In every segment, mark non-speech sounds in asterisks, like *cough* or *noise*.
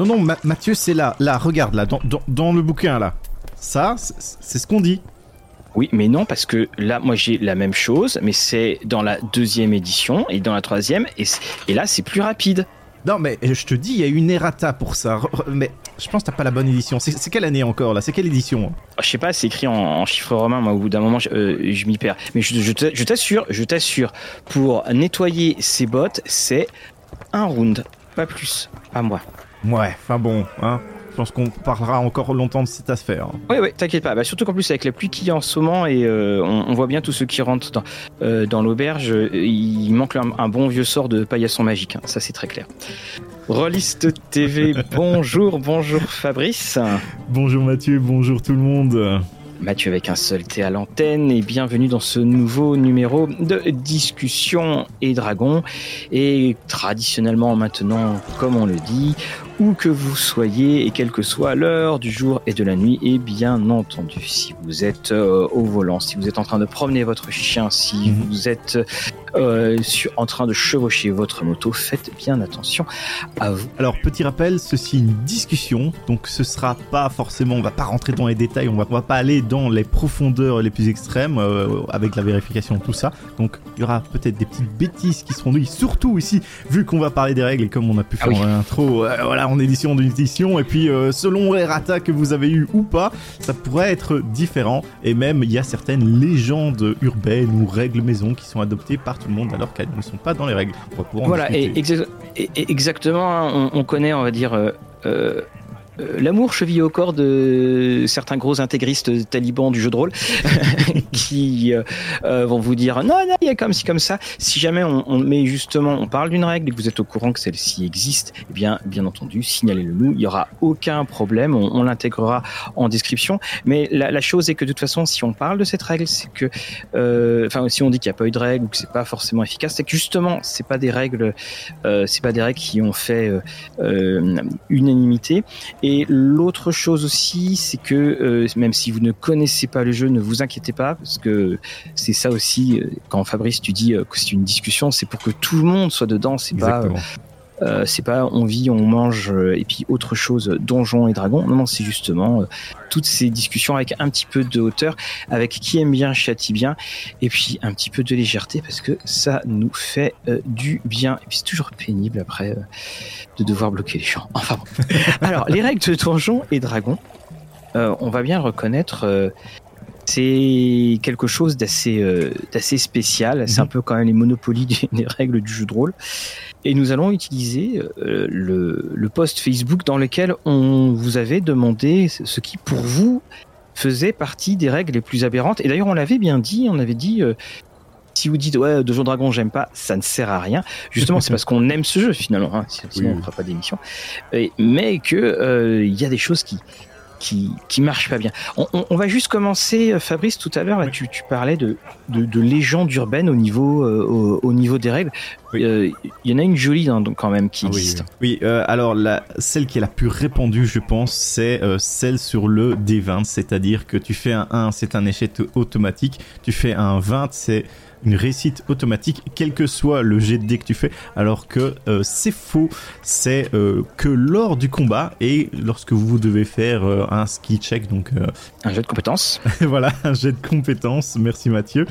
Non, non, Mathieu, c'est là. Là, regarde, là, dans, dans le bouquin, là. Ça, c'est ce qu'on dit. Oui, mais non, parce que là, moi, j'ai la même chose, mais c'est dans la deuxième édition et dans la troisième, et, et là, c'est plus rapide. Non, mais je te dis, il y a une errata pour ça. Mais je pense que t'as pas la bonne édition. C'est quelle année encore là? C'est quelle édition? Je sais pas, c'est écrit en, chiffres romains. Moi, au bout d'un moment, je, euh, m'y perds. Mais je, t'assure, je t'assure, pour nettoyer ces bottes, c'est un round, pas plus, pas moi. Ouais, enfin bon, hein. Je pense qu'on parlera encore longtemps de cette affaire. Oui, oui, t'inquiète pas. Bah, surtout qu'en plus, avec la pluie qui est en ce moment, et euh, on, voit bien tous ceux qui rentrent dans, euh, dans l'auberge, il manque un, bon vieux sort de paillasson magique. Hein. Ça, c'est très clair. Rolliste TV, *laughs* bonjour, bonjour Fabrice. Bonjour Mathieu, bonjour tout le monde. Mathieu avec un seul T à l'antenne et bienvenue dans ce nouveau numéro de Discussion et Dragon. Et traditionnellement maintenant, comme on le dit, où que vous soyez et quelle que soit l'heure du jour et de la nuit. Et bien entendu, si vous êtes euh, au volant, si vous êtes en train de promener votre chien, si mhm. vous êtes euh, en train de chevaucher votre moto, faites bien attention à vous. Alors petit rappel, ceci est une discussion, donc ce sera pas forcément, on va pas rentrer dans les détails, on va, va pas aller dans les profondeurs les plus extrêmes euh, avec la vérification tout ça. Donc il y aura peut-être des petites bêtises qui seront dites, surtout ici vu qu'on va parler des règles et comme on a pu ah faire ah intro, voilà en édition d'une édition. Et puis, euh, selon les ratas que vous avez eu ou pas, ça pourrait être différent. Et même, il y a certaines légendes urbaines ou règles maison qui sont adoptées par tout le monde alors qu'elles ne sont pas dans les règles. voilà, et, exactement, on, connaît, on va dire. Euh, euh, l'amour cheville au corps de certains gros intégristes talibans du jeu de rôle *laughs* qui euh, euh, vont vous dire non, non, il y a comme ci, comme ça. Si jamais on, met justement, on parle d'une règle et que vous êtes au courant que celle-ci existe, eh bien, bien entendu, signalez-le nous. Il n'y aura aucun problème. On, l'intégrera en description. Mais la, chose est que de toute façon, si on parle de cette règle, c'est que, enfin, si on dit qu'il n'y a pas eu de règle ou que c'est pas forcément efficace, c'est que justement, c'est pas des règles, c'est pas des règles qui ont fait unanimité. Et l'autre chose aussi, c'est que euh, même si vous ne connaissez pas le jeu, ne vous inquiétez pas, parce que c'est ça aussi, euh, quand Fabrice, tu dis euh, que c'est une discussion, c'est pour que tout le monde soit dedans, c'est pas euh, c'est pas on vit, on mange euh, et puis autre chose, donjons et dragons. Non, non, c'est justement euh, toutes ces discussions avec un petit peu de hauteur, avec qui aime bien châtie bien, et puis un petit peu de légèreté parce que ça nous fait du bien. Et puis c'est toujours pénible après de devoir bloquer les champs. Enfin bon. *laughs* Alors les règles de donjons et dragons, on va bien reconnaître c'est quelque chose d'assez d'assez spécial. C'est mhm. un peu quand même les monopolies *laughs* des règles du jeu de rôle. Et nous allons utiliser euh, le, le, post Facebook dans lequel on vous avait demandé ce qui, pour vous, faisait partie des règles les plus aberrantes. Et d'ailleurs, on l'avait bien dit, on avait dit, euh, si vous dites, ouais, Donjon Dragon, j'aime pas, ça ne sert à rien. Justement, c'est *laughs* parce qu'on aime ce jeu, finalement. Hein, sinon, on ne fera pas d'émission. Mais que euh, il y a des choses qui, qui, qui marche pas bien. On, va juste commencer, euh, Fabrice, tout à l'heure, tu, tu parlais de, de, de légendes urbaines au niveau, euh, au, niveau des règles. Euh, il y en a une jolie hein, quand même qui ah existe. Oui, alors la, celle qui est la plus répandue, je pense, c'est celle sur le D20, c'est-à-dire que tu fais un 1, c'est un échec automatique, tu fais un 20, c'est une réussite automatique, quel que soit le jet de dé que tu fais, alors que euh, c'est faux, c'est euh, que lors du combat et lorsque vous devez faire euh, un ski check, donc un jet de compétences. *laughs* voilà, un jet de compétences, merci Mathieu,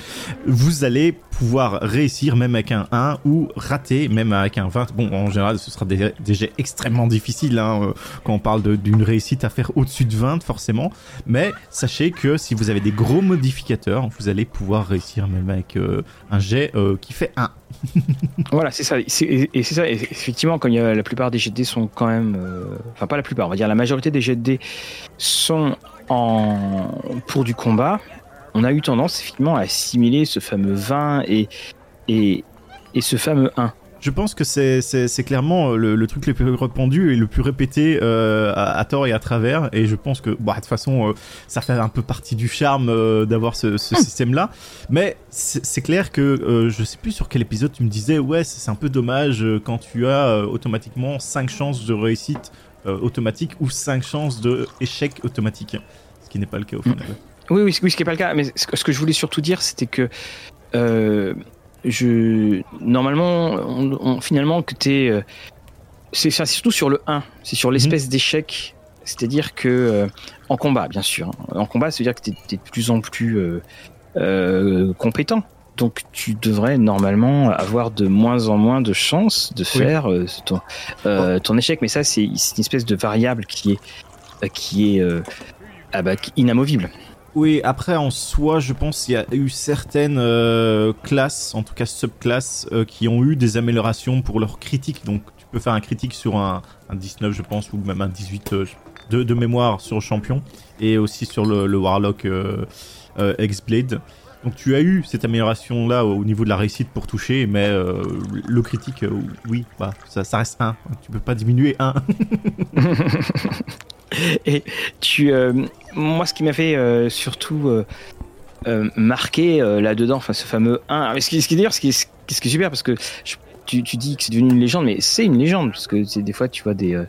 vous allez pouvoir réussir même avec un 1 ou rater même avec un 20. Bon, en général, ce sera des, jets extrêmement difficiles hein, quand on parle d'une réussite à faire au-dessus de 20 forcément, mais sachez que si vous avez des gros modificateurs, vous allez pouvoir réussir même avec un jet euh, qui fait 1. *laughs* voilà, c'est ça. Et c'est ça, effectivement, quand il y a, la plupart des jets de dés sont quand même. Euh, enfin, pas la plupart, on va dire la majorité des jets de dés sont en, pour du combat. On a eu tendance, effectivement, à assimiler ce fameux 20 et, et, et ce fameux 1. Je pense que c'est clairement le, truc le plus répandu et le plus répété euh, à, tort et à travers. Et je pense que, bah, de toute façon, euh, ça fait un peu partie du charme euh, d'avoir ce, ce hmm. système-là. Mais c'est clair que je sais plus sur quel épisode tu me disais, ouais, c'est un peu dommage quand tu as automatiquement 5 chances de réussite automatique ou 5 chances d'échec automatique. Ce qui n'est pas le cas au final. Oui, oui, oui, ce qui n'est pas le cas. Mais ce que je voulais surtout dire, c'était que je normalement on, finalement que tu es euh, c'est surtout sur le 1, c'est sur l'espèce Mhm. d'échec. C'est-à-dire que, euh, en combat, bien sûr, hein. en combat, ça veut dire que tu es, de plus en plus euh, euh, compétent. Donc tu devrais normalement avoir de moins en moins de chances de faire ton, ton échec. Mais ça, c'est c'est une espèce de variable qui est, qui est ah bah, inamovible. Oui, après en soi, je pense qu'il y a eu certaines euh, classes, en tout cas subclasses, euh, qui ont eu des améliorations pour leur critique. Donc tu peux faire un critique sur un, un 19, je pense, ou même un 18 euh, de, mémoire sur champion, et aussi sur le, Warlock X-Blade. Donc tu as eu cette amélioration là au niveau de la réussite pour toucher, mais le critique, oui, bah, ça, ça reste 1. Tu peux pas diminuer 1. *laughs* Et tu, euh, moi, ce qui m'a fait euh, surtout euh, euh, marquer euh, là-dedans, enfin, ce fameux 1. Mais ce qui, ce qui d'ailleurs, ce qui, est- ce qui est super, parce que je- tu, tu dis que c'est devenu une légende, mais c'est une légende, parce que c'est des fois, tu vois des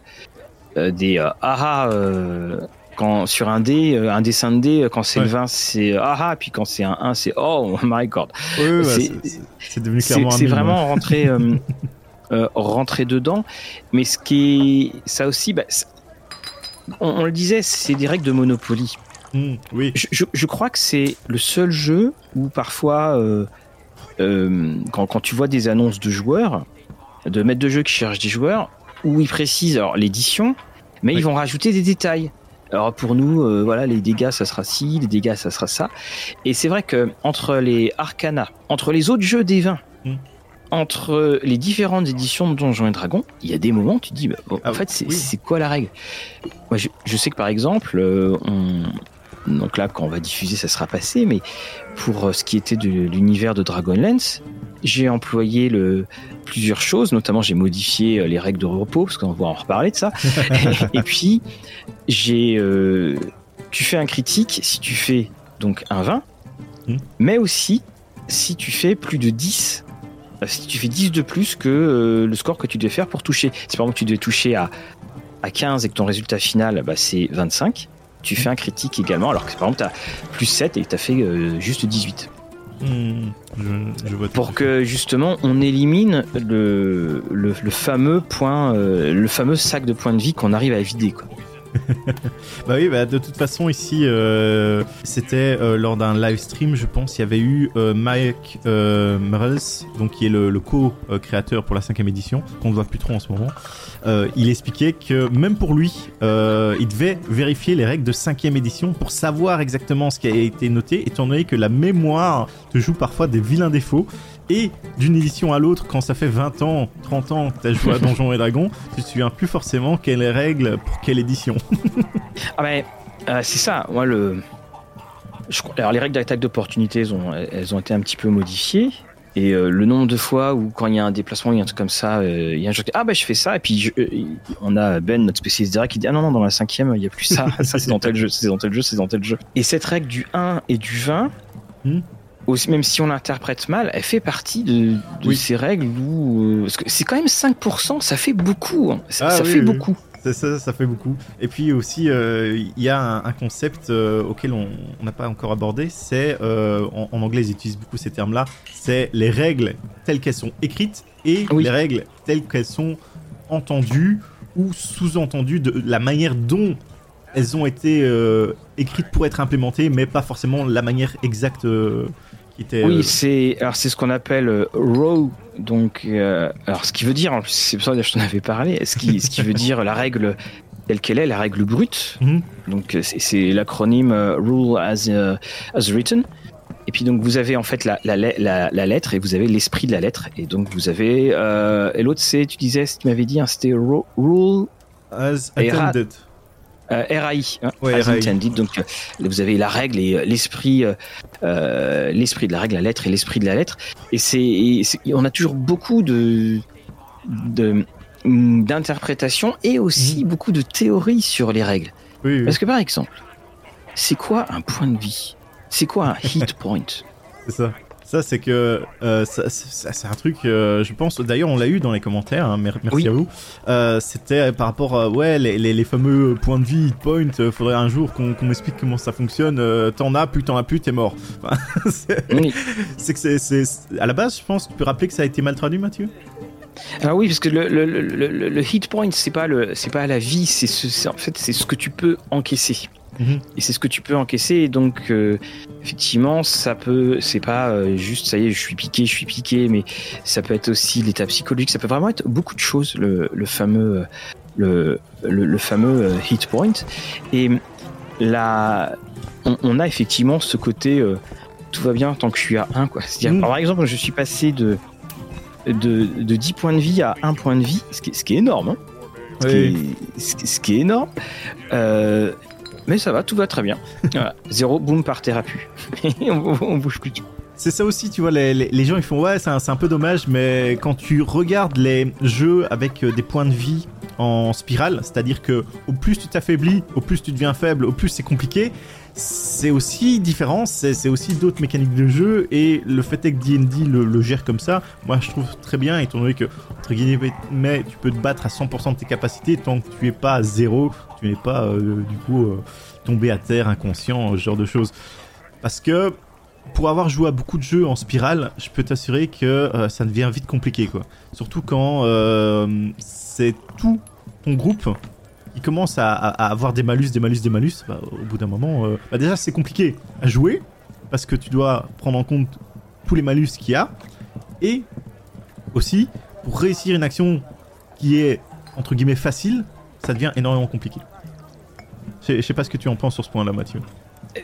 des aha euh, quand sur un dé, un dessin de dé, quand c'est Ouais. le 20, c'est aha, puis quand c'est un 1, c'est oh *laughs* my god. Oui, oui, bah, C'est- c'est- devenu clairement un c'est vraiment rentrer, euh, *laughs* euh, rentrer dedans. Mais ce qui est, ça aussi, bah, on, on le disait, c'est des règles de Monopoly. Hmm, oui. Je, je- je crois que c'est le seul jeu où parfois, euh, euh, quand, quand tu vois des annonces de joueurs, de maîtres de jeu qui cherchent des joueurs, où ils précisent alors l'édition, mais Oui. ils vont rajouter des détails. Alors pour nous, euh, voilà, les dégâts ça sera ci, les dégâts ça sera ça. Et c'est vrai que entre les Arcana, entre les autres jeux des vins, Mm. Entre les différentes éditions de Donjons et Dragons, il y a des moments où tu te dis, bah, bon, Ah en fait, c'est oui. quoi la règle? Moi, je, je sais que par exemple, euh, on, donc là, quand on va diffuser, ça sera passé, mais pour euh, ce qui était de l'univers de Dragonlance, j'ai employé le, plusieurs choses, notamment j'ai modifié euh, les règles de repos, parce qu'on va en reparler de ça. *laughs* et puis, j'ai, euh, tu fais un critique si tu fais donc un 20, Hmm. mais aussi si tu fais plus de 10. Euh, Si tu fais 10 de plus que euh, le score que tu devais faire pour toucher. Si par exemple tu devais toucher à, à 15 et que ton résultat final bah, c'est 25, tu fais un critique également, alors que par exemple tu as plus 7 et que tu as fait euh, juste 18 Hmm, je, je vois tout à pour que justement on élimine le, le, le fameux point, euh, le fameux sac de points de vie qu'on arrive à vider. Quoi. *laughs* Bah oui, bah de toute façon ici, euh, c'était euh, lors d'un live stream, je pense, il y avait eu euh, Mike Merles, donc qui est le, co-créateur pour la cinquième édition, qu'on ne voit plus trop en ce moment. Il expliquait que même pour lui, il devait vérifier les règles de cinquième édition pour savoir exactement ce qui a été noté, étant donné que la mémoire te joue parfois des vilains défauts. Et d'une édition à l'autre, quand ça fait 20 ans, 30 ans que tu as joué à *laughs* Donjons et Dragons, tu te souviens plus forcément quelles règles pour quelle édition. *laughs* Ah ben, euh, c'est ça. Moi, le... je Alors, les règles d'attaque d'opportunité, elles ont, elles ont été un petit peu modifiées. Et euh, le nombre de fois où, quand il y a un déplacement, il y a un truc comme ça, euh, il y a un jeu qui dit Ah, ben, je fais ça. Et puis, je- euh, on a Ben, notre spécialiste direct, qui dit Ah non, non, dans la cinquième, il n'y a plus ça. *laughs* ça, c'est dans tel jeu, c'est dans tel jeu, c'est dans tel jeu. Et cette règle du 1 et du 20, Hmm. Aussi, même si on l'interprète mal, elle fait partie de, de Oui. ces règles où. euh, parce que c'est quand même 5%, ça fait beaucoup. hein. Ça, Ah ça oui, fait oui. beaucoup. Ça, ça, ça fait beaucoup. Et puis aussi, euh, il y a un, un concept euh, auquel on n'a pas encore abordé. C'est euh, en, en anglais, ils utilisent beaucoup ces termes-là. C'est les règles telles qu'elles sont écrites et les règles telles qu'elles sont entendues ou sous-entendues de la manière dont elles ont été écrites pour être implémentées, mais pas forcément la manière exacte était. Oui, euh, c'est alors c'est ce qu'on appelle euh, raw. Donc, euh, alors ce qui veut dire, c'est pour ça que je t'en avais parlé. Ce qui, ce qui veut dire la règle telle qu'elle est, la règle brute. Mhm. Donc euh, c'est- l'acronyme rule as as written. Et puis donc vous avez en fait la, la, la, la lettre et vous avez l'esprit de la lettre. Et donc vous avez et l'autre c'est tu disais, tu m'avais dit, hein, c'était rule as attended. Euh, RAI, hein, Ouais, as RAI. intended. Donc euh, vous avez la règle et euh, l'esprit, l'esprit de la règle, la lettre et l'esprit de la lettre. Et c'est, on a toujours beaucoup de, de d'interprétations et aussi beaucoup de théories sur les règles. Oui, oui, Parce que par exemple, c'est quoi un point de vie? C'est quoi un hit point? C'est ça. Ça, c'est que euh, c'est un truc, euh, je pense, d'ailleurs, on l'a eu dans les commentaires, hein, mer- merci Oui. à vous. Euh, C'était par rapport, à, ouais, les, les, les fameux points de vie, hit point, euh, faudrait un jour qu'on qu'on m'explique comment ça fonctionne. t'en as, plus t'en as plus, t'es mort. Enfin, *laughs* c'est Oui. que c'est, c'est- à la base, je pense, tu peux rappeler que ça a été mal traduit, Mathieu? Ah oui, parce que le, le, le, le hit point, c'est pas le, c'est pas la vie, c'est ce, en fait c'est ce que tu peux encaisser. Mhm. Et c'est ce que tu peux encaisser. Et donc, euh, effectivement, ça peut, c'est pas euh, juste, ça y est, je suis piqué, je suis piqué, mais ça peut être aussi l'état psychologique. Ça peut vraiment être beaucoup de choses, le, le fameux, le, le, le fameux euh, hit point. Et là, on, on a effectivement ce côté, euh, tout va bien tant que je suis à 1, quoi. C'est-à-dire, Mm. par exemple, je suis passé de, de, de 10 points de vie à 1 point de vie, ce qui, est- ce qui est énorme. hein. Ce, qui est, ce qui- ce qui est énorme. Euh, mais ça va, tout va très bien. *laughs* Voilà. Zéro, boum, par thérapie. *laughs* on, on bouge plus. C'est ça aussi, tu vois, les, les- les gens ils font ouais, c'est un, un peu dommage, mais quand tu regardes les jeux avec euh, des points de vie en spirale, c'est-à-dire que au plus tu t'affaiblis, au plus tu deviens faible, au plus c'est compliqué, c'est aussi différent, c'est aussi d'autres mécaniques de jeu, et le fait est que D&D le, gère comme ça, moi je trouve très bien, étant donné que, entre guillemets, tu peux te battre à 100% de tes capacités tant que tu es pas à zéro, tu n'es pas, euh, du coup, euh, tombé à terre, inconscient, ce genre de choses. Parce que pour avoir joué à beaucoup de jeux en spirale, je peux t'assurer que euh, ça devient vite compliqué, quoi. Surtout quand c'est tout ton groupe qui commence à, avoir des malus, des malus, des malus. Bah, au bout d'un moment, euh, bah, déjà c'est compliqué à jouer parce que tu dois prendre en compte tous les malus qu'il y a et aussi pour réussir une action qui est entre guillemets facile, ça devient énormément compliqué. Je sais- pas ce que tu en penses sur ce point-là, Mathieu.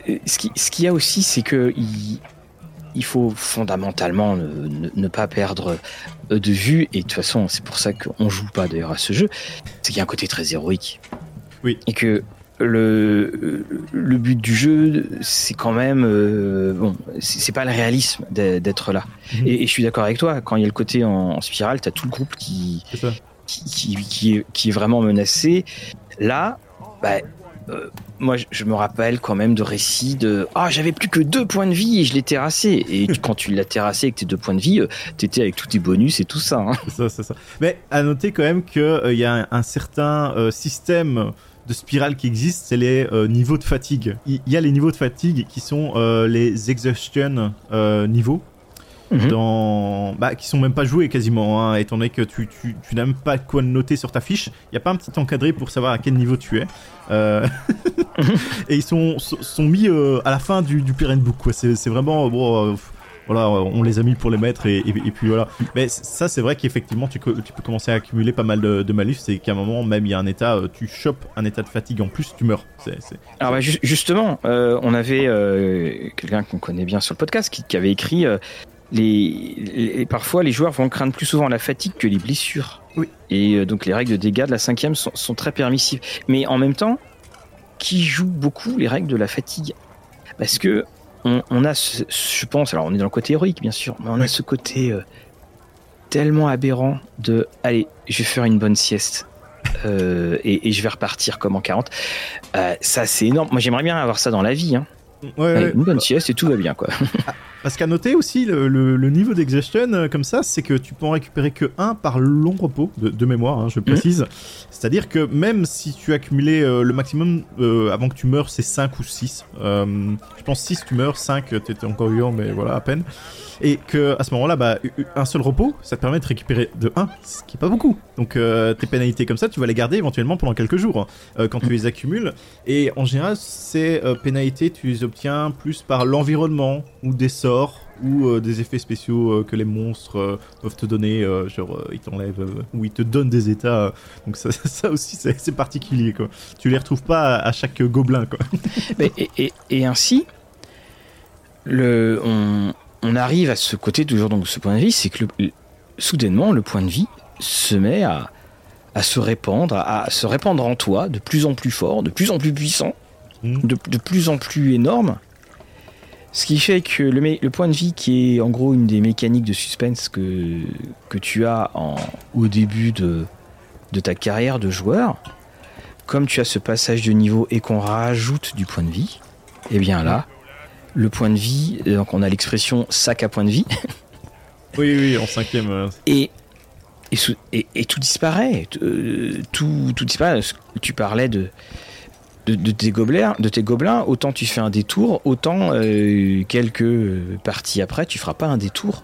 Euh, Ce qui- ce qu'il y a aussi, c'est que il, il faut fondamentalement ne, ne- ne pas perdre de vue, et de toute façon, c'est pour ça qu'on joue pas d'ailleurs à ce jeu, c'est qu'il y a un côté très héroïque. Oui. Et que le, le but du jeu, c'est quand même. euh, bon, c'est pas le réalisme d'être là. Mhm. Et, et je suis d'accord avec toi, quand il y a le côté en, en spirale, t'as tout le groupe qui, qui, qui, qui est, qui est vraiment menacé. Là, bah, euh, moi, je, me rappelle quand même de récits de Ah, j'avais plus que deux points de vie et je l'ai terrassé. Et *laughs* quand tu l'as terrassé avec tes deux points de vie, euh, t'étais avec tous tes bonus et tout ça. hein. C'est ça, c'est ça. Mais à noter quand même qu'il y a un, un certain euh, système de spirale qui existe, c'est les euh, niveaux de fatigue. Il y a les niveaux de fatigue qui sont euh, les exhaustion euh, niveaux. Mhm. Dans... Bah, qui sont même pas joués quasiment, hein, étant donné que tu, tu, tu n'as même pas quoi noter sur ta fiche. Il n'y a pas un petit encadré pour savoir à quel niveau tu es. Euh, *laughs* et ils sont, sont mis euh, à la fin du, du book. C'est vraiment bon. euh, voilà, on les a mis pour les mettre et, et- et puis voilà. Mais ça, c'est vrai qu'effectivement, tu, tu peux commencer à accumuler pas mal de, de malus. C'est qu'à un moment, même il y a un état, tu chopes un état de fatigue en plus, tu meurs. Alors, bah, ju- justement, on avait quelqu'un qu'on connaît bien sur le podcast qui, avait écrit les, les- Parfois, les joueurs vont craindre plus souvent la fatigue que les blessures. Oui. Et euh, donc, les règles de dégâts de la cinquième sont, sont très permissives. Mais en même temps, qui joue beaucoup les règles de la fatigue? Parce que on, on a, ce- je pense, alors on est dans le côté héroïque, bien sûr, mais on a ce côté euh, tellement aberrant de allez, je vais faire une bonne sieste. euh, et, et je vais repartir comme en 40. Euh, ça, c'est énorme. Moi, j'aimerais bien avoir ça dans la vie. Hein. Ouais, Allez, ouais. une bonne sieste et tout va bien, quoi. Parce qu'à noter aussi, le, le- le niveau d'exhaustion euh, comme ça, c'est que tu peux en récupérer que un par long repos, de, de mémoire, hein, je précise. C'est-à-dire que même si tu as accumulé euh, le maximum euh, avant que tu meurs, c'est 5 ou 6. Euh, je pense 6 tu meurs, 5 t'étais encore vivant, mais voilà, à peine. Et que à ce moment-là, bah, un seul repos, ça te permet de récupérer de 1, ce qui est pas beaucoup. Donc tes pénalités comme ça, tu vas les garder éventuellement pendant quelques jours, hein, quand tu les accumules. Et en général, ces pénalités, tu les obtiens plus par l'environnement ou des sorts ou euh, des effets spéciaux euh, que les monstres euh, peuvent te donner, euh, genre ils t'enlèvent ou ils te donnent des états. donc ça, *laughs* ça aussi, c'est particulier quoi. Tu les retrouves pas à, à chaque gobelin quoi. *laughs* Mais- et, et- et ainsi, le, on, on arrive à ce côté, toujours donc ce point de vie, c'est que le- le- soudainement, le point de vie se met à, à se répandre, à, à se répandre en toi de plus en plus fort, de plus en plus puissant, de, de plus en plus énorme. Ce qui fait que le, point de vie, qui est en gros une des mécaniques de suspense que, que tu as en, au début de, de ta carrière de joueur, comme tu as ce passage de niveau et qu'on rajoute du point de vie, et bien là, le point de vie, euh, donc on a l'expression sac à point de vie, *laughs* Oui, oui, en cinquième. euh, et, et, sous- et- et tout disparaît. Euh, tout, tout disparaît. Tu parlais de, de, de tes gobelins, de tes gobelins, autant tu fais un détour, autant euh, quelques parties après, tu feras pas un détour.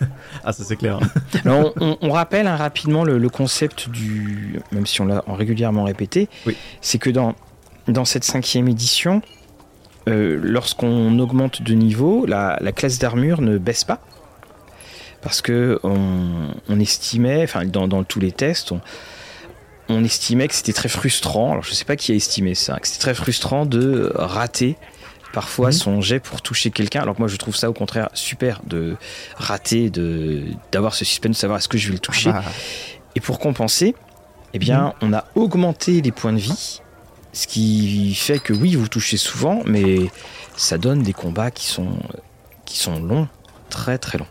*laughs* ah, ça c'est clair. *laughs* Alors, on, on rappelle hein, rapidement le, le concept du, même si on l'a régulièrement répété, Oui. c'est que dans, dans cette cinquième édition, euh, lorsqu'on augmente de niveau, la, la classe d'armure ne baisse pas. Parce que on, on estimait, enfin dans, dans tous les tests, on, on estimait que c'était très frustrant. Alors je sais pas qui a estimé ça, que c'était très frustrant de rater parfois Mhm. son jet pour toucher quelqu'un. Alors que moi je trouve ça au contraire super de rater, de d'avoir ce suspense de savoir est-ce que je vais le toucher. Ah, Et pour compenser, eh bien, on a augmenté les points de vie, ce qui fait que oui, vous touchez souvent, mais ça donne des combats qui sont, qui sont longs, très très longs.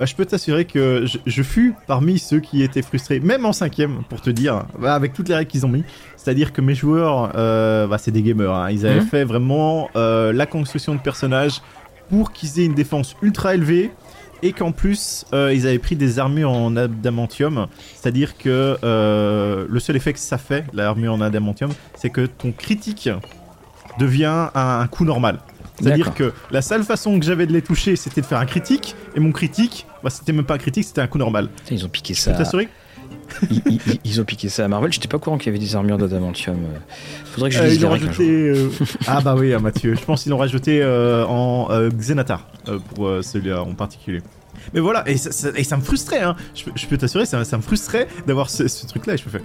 Bah, je peux t'assurer que je, je fus parmi ceux qui étaient frustrés, même en cinquième, pour te dire, bah, avec toutes les règles qu'ils ont mis. C'est-à-dire que mes joueurs, euh, bah, c'est des gamers, hein, ils avaient Mhm. fait vraiment euh, la construction de personnages pour qu'ils aient une défense ultra élevée et qu'en plus euh, ils avaient pris des armures en adamantium. C'est-à-dire que euh, le seul effet que ça fait, l'armure en adamantium, c'est que ton critique devient un, un coup normal. C'est-à-dire que la seule façon que j'avais de les toucher, c'était de faire un critique, et mon critique, bah, c'était même pas un critique, c'était un coup normal. Ils ont piqué ça. t'assurer ils, ils- ils ont piqué ça à Marvel. J'étais pas courant qu'il y avait des armures d'adamantium. Euh, Faudrait que je Euh, ils rajouté. euh, ah bah oui, ah, Mathieu. Je pense qu'ils l'ont rajouté euh, en Xenatar pour celui-là en particulier. Mais voilà, et ça, ça- et ça me frustrait. Hein. Je, peux- je peux t'assurer, ça, ça me frustrait d'avoir ce, ce truc-là. Et je me fais.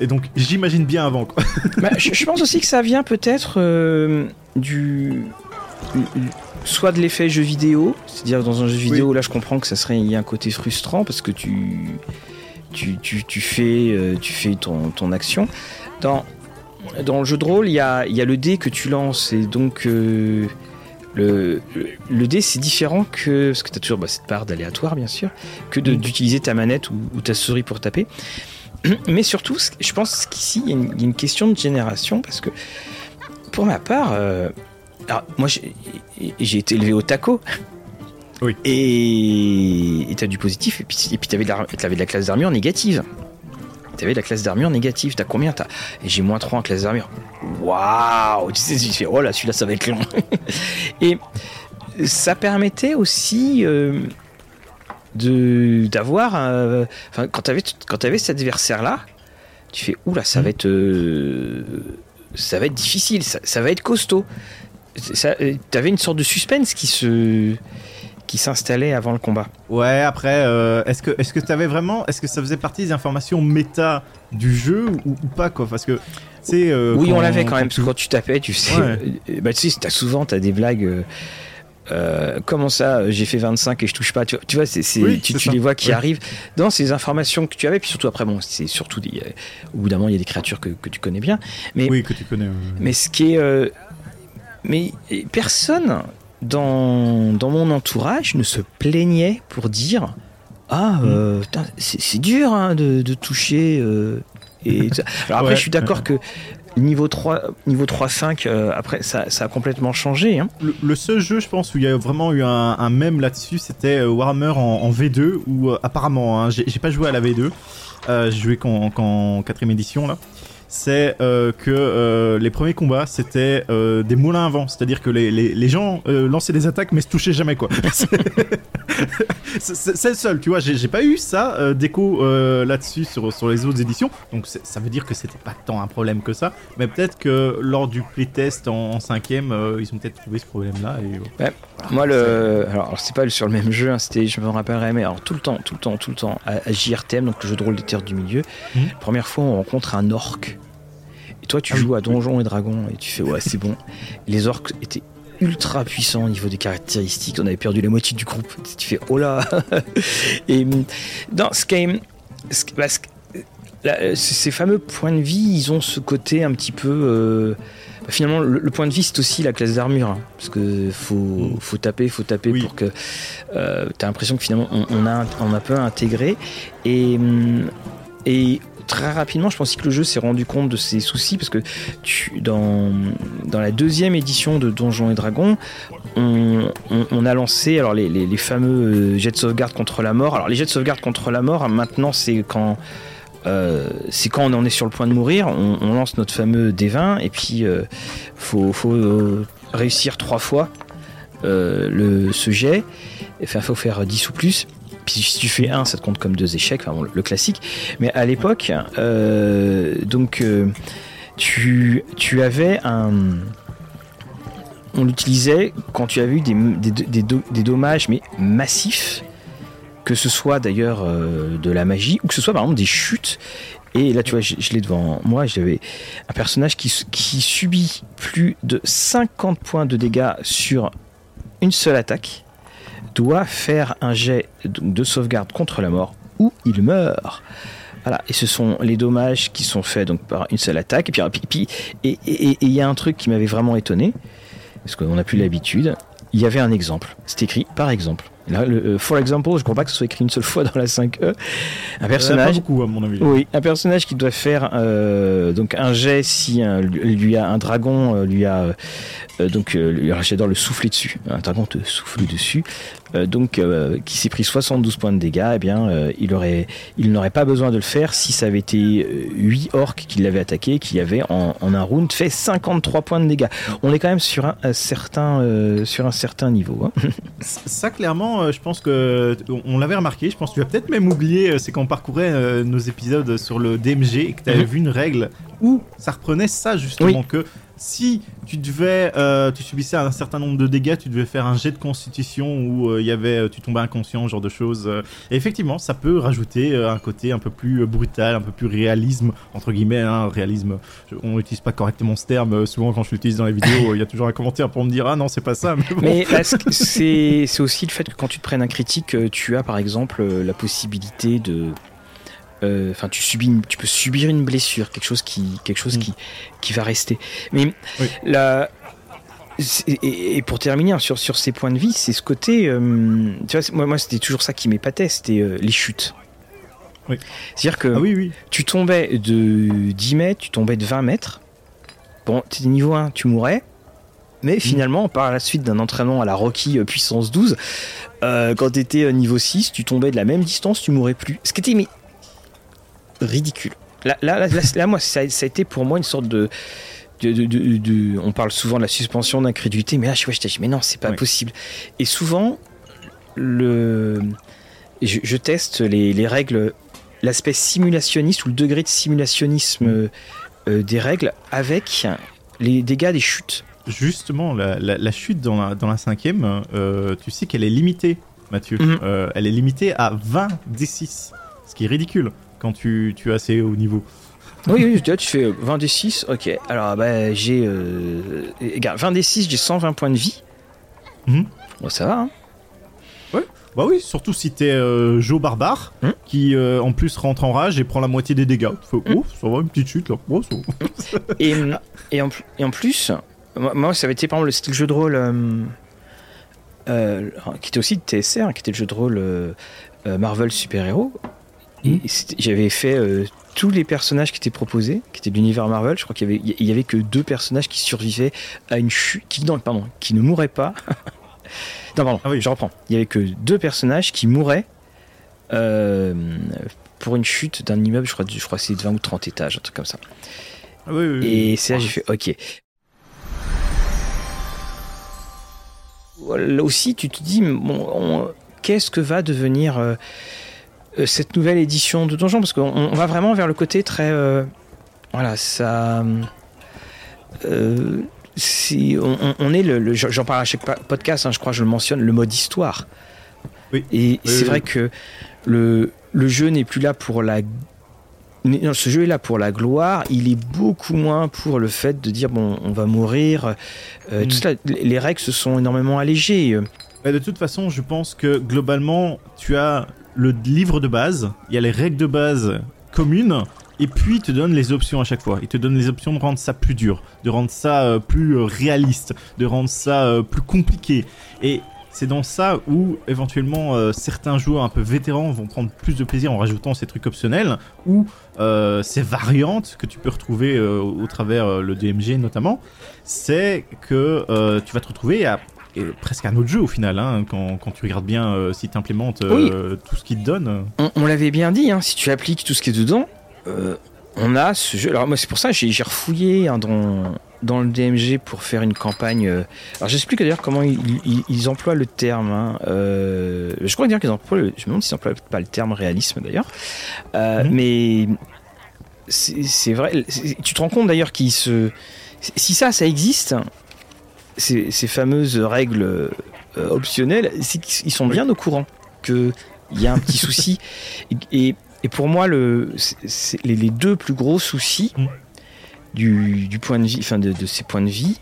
Et donc j'imagine bien avant. Quoi. *laughs* Bah, je, je pense aussi que ça vient peut-être euh, du. Soit de l'effet jeu vidéo, c'est-à-dire dans un jeu vidéo, là je comprends que ça serait il y a un côté frustrant parce que tu tu, tu, tu fais euh, tu fais ton, ton action. Dans dans le jeu de rôle, il y a, y a le dé que tu lances et donc euh, le, le, dé c'est différent que parce que tu as toujours bah, cette part d'aléatoire bien sûr que d'utiliser ta manette ou, ou ta souris pour taper. *clears throat* Mais surtout, je pense qu'ici il y, a une- il y a une question de génération parce que pour ma part, euh, alors, moi j'ai été élevé au taco. *laughs* Oui. Et tu as du positif et puis t'avais de, de la classe d'armure négative. T'avais de la classe d'armure négative. T'as combien t'as? Et j'ai moins 3 en classe d'armure. Waouh Tu sais, tu fais, oh là, celui-là, ça va être long. *laughs* et ça permettait aussi euh, d'avoir. euh, Enfin, quand t'avais quand t'avais cet adversaire-là, tu fais, oula, ça va être. euh, ça va être difficile, ça, ça va être costaud. Ça, euh, T'avais une sorte de suspense qui se qui s'installait avant le combat. Ouais, après, euh, est-ce que est-ce que t'avais vraiment, est-ce que ça faisait partie des informations méta du jeu ou, ou pas quoi? Parce que c'est. euh, oui, on l'avait quand même, parce tu- que quand tu tapais, tu sais, Ouais. bah, tu sais, t'as souvent t'as des blagues. euh, euh, comment ça, j'ai fait 25 et je touche pas Tu vois, tu vois c'est, c'est- Oui, tu, c'est tu ça. les vois qui arrivent dans ces informations que tu avais. Puis surtout après, bon, c'est surtout des, euh, au bout d'un moment, il y a des créatures que, que tu connais bien. Mais, Oui, que tu connais. mais ce qui est, euh, mais personne dans dans mon entourage ne se plaignait pour dire ah putain, c'est, dur hein, de, de toucher. et tout ça. Alors après, Ouais. je suis d'accord que niveau 3, niveau 3-5, euh, après, ça, ça a complètement changé. Hein. Le, seul jeu, je pense, où il y a vraiment eu un, un là-dessus, c'était euh, Warhammer en, en V2, où euh, apparemment, hein, j'ai pas joué à la V2, euh, j'ai joué qu'en qu'en quatrième édition là. C'est euh, que euh, les premiers combats c'était euh, des moulins à vent, c'est-à-dire que les, les, gens lançaient des attaques mais se touchaient jamais quoi. *laughs* C'est- le seul, tu vois. J'ai pas eu ça d'écho là-dessus sur, sur les autres éditions, donc ça veut dire que c'était pas tant un problème que ça. Mais peut-être que lors du playtest en, en cinquième, ils ont peut-être trouvé ce problème-là. Et, Ouais. Voilà. Moi, le, alors, alors, c'est pas sur le même jeu, hein, c'était, je me rappellerai, mais alors tout le temps, tout le temps, tout le temps, à, à JRTM, donc le jeu de rôle des terres du milieu, Mhm. la première fois, on rencontre un orc. Et toi, tu Ah joues à. Donjons et Dragons, et tu fais, ouais, c'est bon. *laughs* Les orcs étaient ultra puissants au niveau des caractéristiques. On avait perdu la moitié du groupe. Tu fais, oh là *laughs* Et dans ce game, bah, euh, c- ces fameux points de vie, ils ont ce côté un petit peu. euh, finalement, le, le point de vie, c'est aussi la classe d'armure. hein, parce que faut, Mm. faut taper, faut taper Oui. pour que. Euh, T'as l'impression que finalement, on, on a, on a un peu intégré. Et. hum, et très rapidement, je pense aussi que le jeu s'est rendu compte de ses soucis parce que tu, dans, dans la deuxième édition de Donjons et Dragons, on, on- on a lancé alors les, les- les fameux euh, jets de sauvegarde contre la mort. Alors les jets de sauvegarde contre la mort, hein, maintenant c'est quand euh, c'est quand on en est sur le point de mourir, on, lance notre fameux D20 et puis euh, faut, euh, réussir trois fois euh, le, ce jet. Enfin, faut faire 10 ou plus. Puis si tu fais 1, ça te compte comme deux échecs, le classique. Mais à l'époque, donc, tu, avais un. On l'utilisait quand tu avais eu des dommages, mais massifs que ce soit d'ailleurs euh, de la magie ou que ce soit par exemple des chutes. Et là, tu vois, je, l'ai devant moi, j'avais un personnage qui, qui subit plus de 50 points de dégâts sur une seule attaque, doit faire un jet de sauvegarde contre la mort ou il meurt. Voilà, et ce sont les dommages qui sont faits donc par une seule attaque. Et puis, et il et, y a un truc qui m'avait vraiment étonné, parce qu'on n'a plus l'habitude. Il y avait un exemple. C'est écrit par exemple. Là, le, euh, for example, je crois pas que ce soit écrit une seule fois dans la 5e. Un personnage. Pas beaucoup, à mon avis. Oui, un personnage qui doit faire euh, donc un jet si un, lui a un dragon euh, lui a donc euh, j'adore le souffler dessus. Un dragon te souffle dessus. Euh, donc euh, qui s'est pris 72 points de dégâts, eh bien euh, il aurait, il n'aurait pas besoin de le faire si ça avait été 8 orques qui l'avaient attaqué, qui avait en, en, un round fait 53 points de dégâts. On est quand même sur un, un certain, sur un certain niveau. Hein. *laughs* Ça clairement, je pense que on l'avait remarqué. Je pense que tu as peut-être même oublié, c'est quand on parcourait nos épisodes sur le DMG et que tu avais -hmm. vu une règle où ça reprenait ça justement oui. que si tu devais, euh, subissais un certain nombre de dégâts, tu devais faire un jet de constitution où euh, y avait, tu tombais inconscient, ce genre de choses. Effectivement, ça peut rajouter euh, un côté un peu plus brutal, un peu plus réalisme entre guillemets. Hein, réalisme, on n'utilise pas correctement ce terme. Souvent, quand je l'utilise dans les vidéos, il y a toujours un commentaire pour me dire ah non, c'est pas ça. Mais, mais c'est aussi le fait que quand tu te prennes un critique, tu as par exemple la possibilité de enfin euh, tu subis une, tu peux subir une blessure quelque chose qui quelque chose mmh. qui qui va rester mais oui. la et, et, pour terminer hein, sur sur ces points de vie c'est ce côté euh, tu vois moi moi c'était toujours ça qui m'épatait c'était euh, les chutes oui. c'est à dire que ah, oui, oui. tu tombais de 10 mètres tu tombais de 20 mètres bon tu étais niveau 1 tu mourrais mais finalement, mmh. par la suite d'un entraînement à la Rocky puissance 12, euh, quand tu étais niveau 6, tu tombais de la même distance, tu mourrais plus. Ce qui était mais, ridicule. Là, là, là, moi, ça, ça, a été pour moi une sorte de. De, de, de, de on parle souvent de la suspension d'incrédulité, mais là, je vois, je dis, mais non, c'est pas oui. possible. Et souvent, le, je, je teste les, les règles, l'aspect simulationniste ou le degré de simulationnisme mmh. euh, des règles avec les dégâts des chutes. Justement, la, la, la chute dans la, dans la cinquième, euh, tu sais qu'elle est limitée, Mathieu. Euh, elle est limitée à 20 D6, ce qui est ridicule quand tu, tu es assez haut niveau. Oui, oui, tu fais 20 des 6, ok. Alors, bah, j'ai. Euh, 20 des 6, j'ai 120 points de vie. Mmh. Bon, ça va, hein. Ouais. Bah oui, surtout si t'es euh, Joe Barbare, mmh. qui euh, en plus rentre en rage et prend la moitié des dégâts. Tu fais, oh, ça va, une petite chute là. Oh, ça... *laughs* et, et, en, et en plus, moi, ça avait été par exemple le style jeu de rôle. Euh, qui était aussi de TSR, qui était le jeu de rôle Marvel Super Héros. Mmh. J'avais fait euh, tous les personnages qui étaient proposés, qui étaient de l'univers Marvel. Je crois qu'il y avait, il y avait que deux personnages qui survivaient à une chute, qui, non, pardon, qui ne mouraient pas. *laughs* non, pardon, ah oui. je reprends. Il y avait que deux personnages qui mouraient euh, pour une chute d'un immeuble. Je crois, je crois que c'est de 20 ou 30 étages, un truc comme ça. Ah oui, oui, Et c'est là j'ai fait, ok. Là aussi, tu te dis, bon, qu'est-ce que va devenir euh, cette nouvelle édition de Donjon parce qu'on va vraiment vers le côté très euh, voilà ça euh, si on, on, est le, le j'en parle à chaque podcast hein, je crois que je le mentionne le mode histoire oui. et oui, c'est oui, vrai que le, le jeu n'est plus là pour la non, ce jeu est là pour la gloire, il est beaucoup moins pour le fait de dire bon, on va mourir. Euh, mm. tout ça, les règles se sont énormément allégées. Mais de toute façon, je pense que globalement, tu as le livre de base, il y a les règles de base communes, et puis il te donne les options à chaque fois. Il te donne les options de rendre ça plus dur, de rendre ça euh, plus euh, réaliste, de rendre ça euh, plus compliqué. Et c'est dans ça où éventuellement certains joueurs un peu vétérans vont prendre plus de plaisir en rajoutant ces trucs optionnels ou ces variantes que tu peux retrouver au travers le DMG notamment. C'est que tu vas te retrouver à et presque un autre jeu au final, hein, quand, quand, tu regardes bien euh, si tu implémentes euh, oui. tout ce qu'il te donne. On, on l'avait bien dit, hein, si tu appliques tout ce qui est dedans, euh, on a ce jeu. Alors moi c'est pour ça j'ai j'ai refouillé hein, dans dans le DMG pour faire une campagne. alors j'explique d'ailleurs comment ils, ils- ils emploient le terme. je crois dire qu'ils emploient. le- je me demande s'ils emploient pas le terme réalisme d'ailleurs. Mhm. Mais c'est vrai. Tu te rends compte d'ailleurs qu'ils se. Si ça, ça existe, ces, ces fameuses règles euh, optionnelles, c'est qu'ils sont bien au courant que il y a un petit *laughs* souci. Et, pour moi, le, les, les deux plus gros soucis Mm. du, du point de vie, enfin de, de ces points de vie,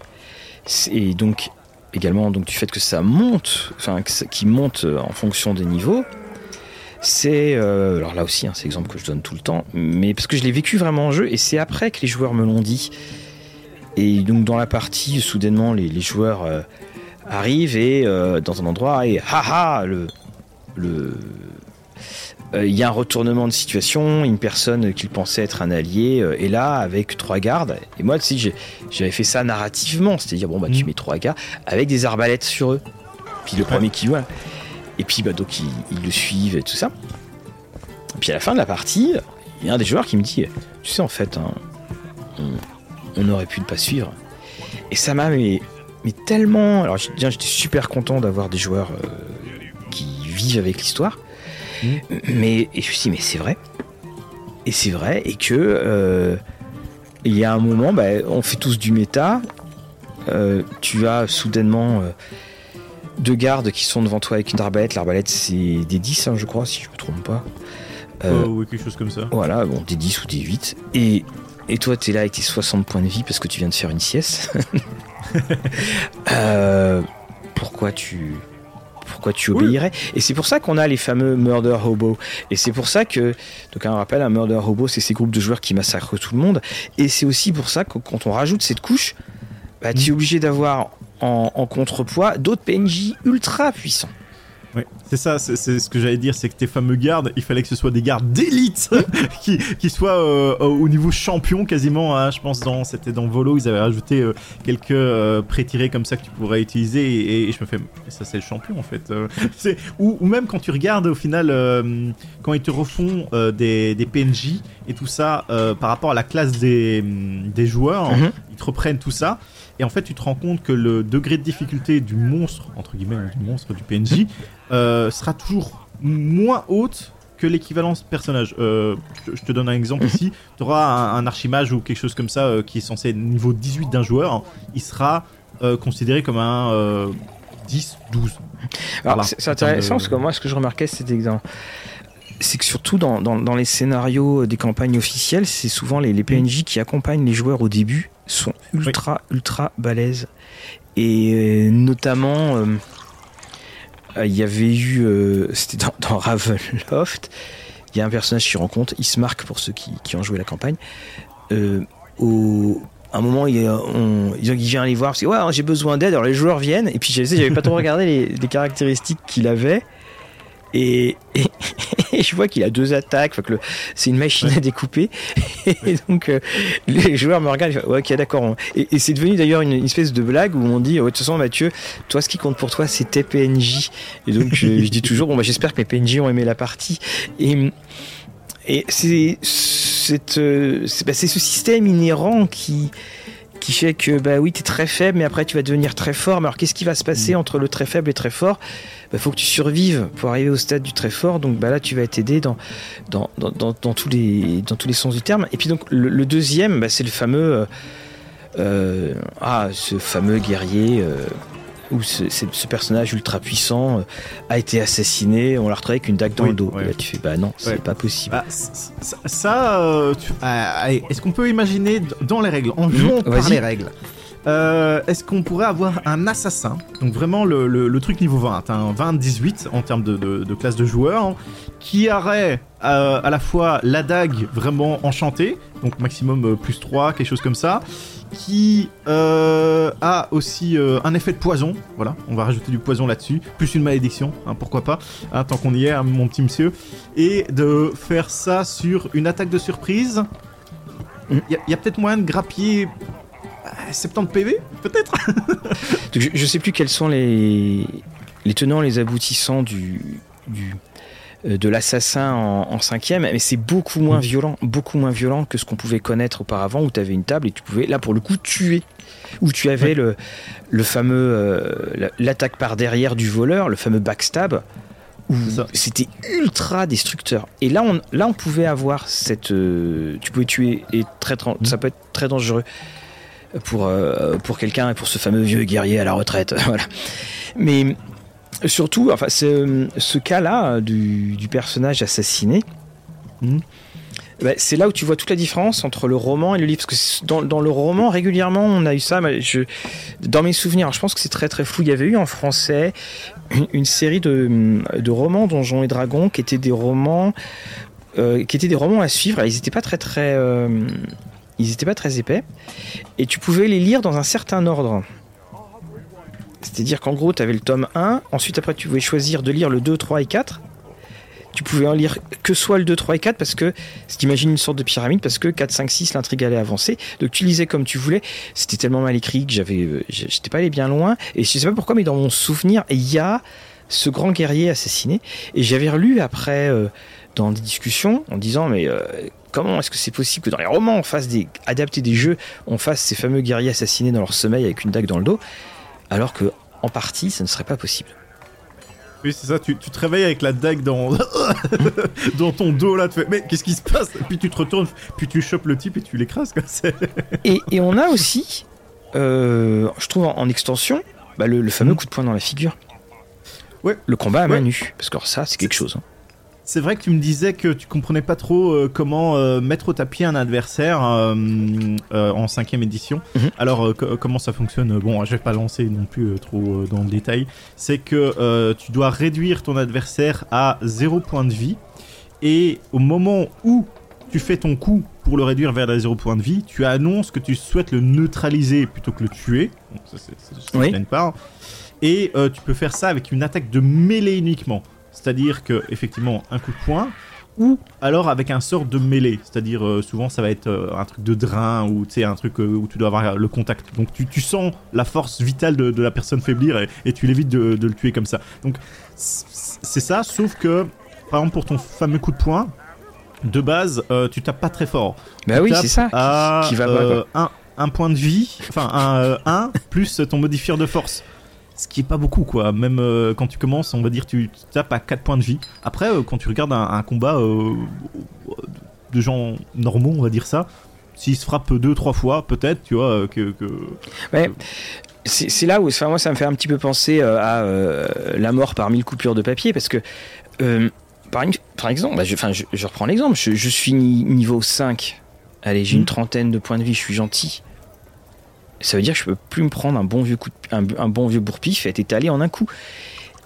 c'est- et donc également donc du fait que ça monte, enfin qui monte euh, en fonction des niveaux. C'est euh, alors là aussi, hein, c'est l'exemple que je donne tout le temps, mais parce que je l'ai vécu vraiment en jeu et c'est après que les joueurs me l'ont dit. Et donc dans la partie, soudainement, les, les joueurs euh, arrivent et euh, dans un endroit et haha le le euh, il y a un retournement de situation, une personne qu'ils pensaient être un allié est là avec trois gardes. Et moi, tu sais, j'avais fait ça narrativement, c'est-à-dire bon bah tu Mhm. mets trois gars avec des arbalètes sur eux. Puis le Ouais. premier qui voit. Et puis bah donc ils, ils le suivent et tout ça. Et puis à la fin de la partie, il y a un des joueurs qui me dit, tu sais en fait, hein, on, on aurait pu ne pas suivre. Et ça m'a mais, mais tellement. Alors j'étais super content d'avoir des joueurs euh, qui vivent avec l'histoire. Mhm. Mais et je me suis dit mais c'est vrai. Et c'est vrai et que euh, il y a un moment, bah, on fait tous du méta. Euh, tu as soudainement deux gardes qui sont devant toi avec une arbalète. L'arbalète c'est des 10 hein, je crois si je me trompe pas. Euh, Euh, oui, quelque chose comme ça. voilà, bon, des 10 ou des 8. Et, et toi, t'es là avec tes 60 points de vie parce que tu viens de faire une sieste. *laughs* Euh, pourquoi tu. Pourquoi tu Oui. obéirais? Et c'est pour ça qu'on a les fameux murder hobos. Et c'est pour ça que, donc un rappel, un murder hobo, c'est ces groupes de joueurs qui massacrent tout le monde. Et c'est aussi pour ça que quand on rajoute cette couche, bah, tu es obligé d'avoir en, en contrepoids d'autres PNJ ultra puissants. C'est ça, c'est ce que j'allais dire, c'est que tes fameux gardes, il fallait que ce soit des gardes d'élite *laughs* qui, qui soient euh, au niveau champion quasiment. hein. je pense dans c'était dans Volo, ils avaient rajouté euh, quelques euh, pré-tirés comme ça que tu pourrais utiliser et, et je me fais, ça c'est le champion en fait. euh. *laughs* Ou, ou même quand tu regardes au final quand ils te refont des, des PNJ et tout ça par rapport à la classe des, des joueurs, Mhm. ils te reprennent tout ça. Et en fait, tu te rends compte que le degré de difficulté du monstre, entre guillemets, du monstre du PNJ, euh, sera toujours moins haute que l'équivalence personnage. Euh, je te donne un exemple Mhm. ici. Tu auras un, un archimage ou quelque chose comme ça euh, qui est censé être niveau 18 d'un joueur. Il sera euh, considéré comme un euh, 10, 12. Alors, Voilà. c'est intéressant de- parce que moi, ce que je remarquais, c'était que dans- c'est que surtout dans, dans- dans les scénarios des campagnes officielles, c'est souvent les, les PNJ qui accompagnent les joueurs au début sont ultra, ultra balèzes. Et notamment, il y avait eu, euh, *laughs* c'était dans, Ravenloft, il y a un personnage qui rencontre, marque pour ceux qui, ont joué la campagne. Euh, au, à un moment, il, on, il vient les voir parce que ouais, j'ai besoin d'aide. Alors les joueurs viennent et puis j'avais pas trop regardé les caractéristiques qu'il avait. Et, et, *laughs* et je vois qu'il a deux attaques, c'est une machine à découper. *laughs* Et donc euh, les joueurs me regardent, ouais, ok d'accord. on- Et, et c'est devenu d'ailleurs une, une espèce de blague où on dit, de toute façon Mathieu, toi ce qui compte pour toi c'est tes PNJ. Et donc je, je dis toujours, bon bah j'espère que mes PNJ ont aimé la partie. Et, et c'est c'est euh, bah, c'est ce système inhérent qui qui fait que bah oui t'es très faible mais après tu vas devenir très fort. Mais alors qu'est-ce qui va se passer entre le très faible et très fort? Bah, faut que tu survives pour arriver au stade du très fort. Donc bah là tu vas être aidé dans dans, dans, dans, dans tous les dans tous les sens du terme. Et puis donc le, le deuxième bah, c'est le fameux euh, euh, ah ce fameux guerrier euh, où ce, personnage ultra puissant euh, a été assassiné on l'a retrouvé avec une dague dans Oui, le dos ouais. et là tu fais bah non c'est Ouais. pas possible Bah, ça, euh, tu- ah, allez, est-ce qu'on peut imaginer dans les règles, en jouant par les règles, euh, est-ce qu'on pourrait avoir un assassin, donc vraiment le, truc niveau 20, un 20-18 en termes de, classe de joueur, hein, qui aurait euh, à la fois la dague vraiment enchantée, donc maximum euh, plus 3, quelque chose comme ça, qui a aussi un effet de poison, voilà, on va rajouter du poison là-dessus, plus une malédiction, hein, pourquoi pas, hein, tant qu'on y est, hein, mon petit monsieur, et de faire ça sur une attaque de surprise. Il y a, peut-être moyen de grappiller 70 PV, peut-être *laughs* je, je sais plus quels sont les, les tenants, les aboutissants du, du, de l'assassin en, cinquième, mais c'est beaucoup moins violent, beaucoup moins violent que ce qu'on pouvait connaître auparavant, où tu avais une table et tu pouvais, là pour le coup, tuer. Où tu avais le, le fameux l'attaque par derrière du voleur, le fameux backstab, c'était ultra destructeur. Et là, on, là, on pouvait avoir cette. Euh, tu pouvais tuer et très, mm. ça peut être très dangereux pour euh, pour quelqu'un et pour ce fameux vieux guerrier à la retraite. *laughs* voilà. Mais surtout, enfin, ce, ce cas-là du, du, personnage assassiné. Mm. Bah, c'est là où tu vois toute la différence entre le roman et le livre. Parce que dans, le roman, régulièrement, on a eu ça. Dans mes souvenirs, je pense que c'est très très flou. Il y avait eu en français une, série de, de, romans Donjons et Dragons qui étaient des romans, euh, qui étaient des romans à suivre. ils n'étaient pas très très, euh, ils étaient pas très épais. Et tu pouvais les lire dans un certain ordre. C'est-à-dire qu'en gros, tu avais le tome 1, ensuite après tu pouvais choisir de lire le 2, 3 et 4 tu pouvais en lire que soit le 2, 3 et 4 parce que t'imagines une sorte de pyramide parce que 4, 5, 6 l'intrigue allait avancer. Donc tu lisais comme tu voulais. C'était tellement mal écrit que j'avais, euh, j'étais pas allé bien loin. Et je sais pas pourquoi, mais dans mon souvenir, il y a ce grand guerrier assassiné. Et j'avais relu après euh, dans des discussions en disant mais euh, comment est-ce que c'est possible que dans les romans on fasse des adapter des jeux, on fasse ces fameux guerriers assassinés dans leur sommeil avec une dague dans le dos, alors que en partie ça ne serait pas possible. Oui, c'est ça, tu, te réveilles avec la dague dans, *laughs* dans ton dos là, tu fais mais qu'est-ce qui se passe? Puis tu te retournes, puis tu chopes le type et tu l'écrases. et, et on a aussi, euh, je trouve en, extension, bah, le, fameux mm. coup de poing dans la figure. Ouais. Le combat à main nue, parce que ça c'est quelque chose. Hein. C'est vrai que tu me disais que tu comprenais pas trop euh, comment euh, mettre au tapis un adversaire euh, en cinquième édition. Mhm. Alors comment ça fonctionne? Bon, je vais pas lancer non plus trop dans le détail. C'est que tu dois réduire ton adversaire à 0 point de vie et au moment où tu fais ton coup pour le réduire vers la 0 point de vie, tu annonces que tu souhaites le neutraliser plutôt que le tuer. Donc ça c'est oui. part. Et tu peux faire ça avec une attaque de mêlée uniquement. C'est-à-dire que effectivement un coup de poing ou alors avec un sort de mêlée, c'est-à-dire euh, souvent ça va être euh, un truc de drain ou tu sais un truc euh, où tu dois avoir le contact. Donc tu, sens la force vitale de, la personne faiblir et, tu l'évites de, le tuer comme ça. Donc c'est ça, sauf que par exemple pour ton fameux coup de poing, de base tu tapes pas très fort. Bah oui c'est ça. qui va un, un point de vie, enfin un 1 plus ton modifieur de force ce qui est pas beaucoup quoi. Même euh, quand tu commences, on va dire tu, tapes à 4 points de vie. Après, euh, quand tu regardes un, combat euh, de gens normaux, on va dire ça, s'ils se frappent deux trois fois, peut-être, tu vois, que. Ouais. C'est là où, enfin, moi, ça me fait un petit peu penser à la mort par mille coupures de papier, parce que, par, par, exemple, bah, je, je, reprends l'exemple, je, je, suis niveau 5, allez, j'ai une mmh. trentaine de points de vie, je suis gentil ça veut dire que je peux plus me prendre un bon vieux coup un, bon vieux bourpif et être étalé en un coup.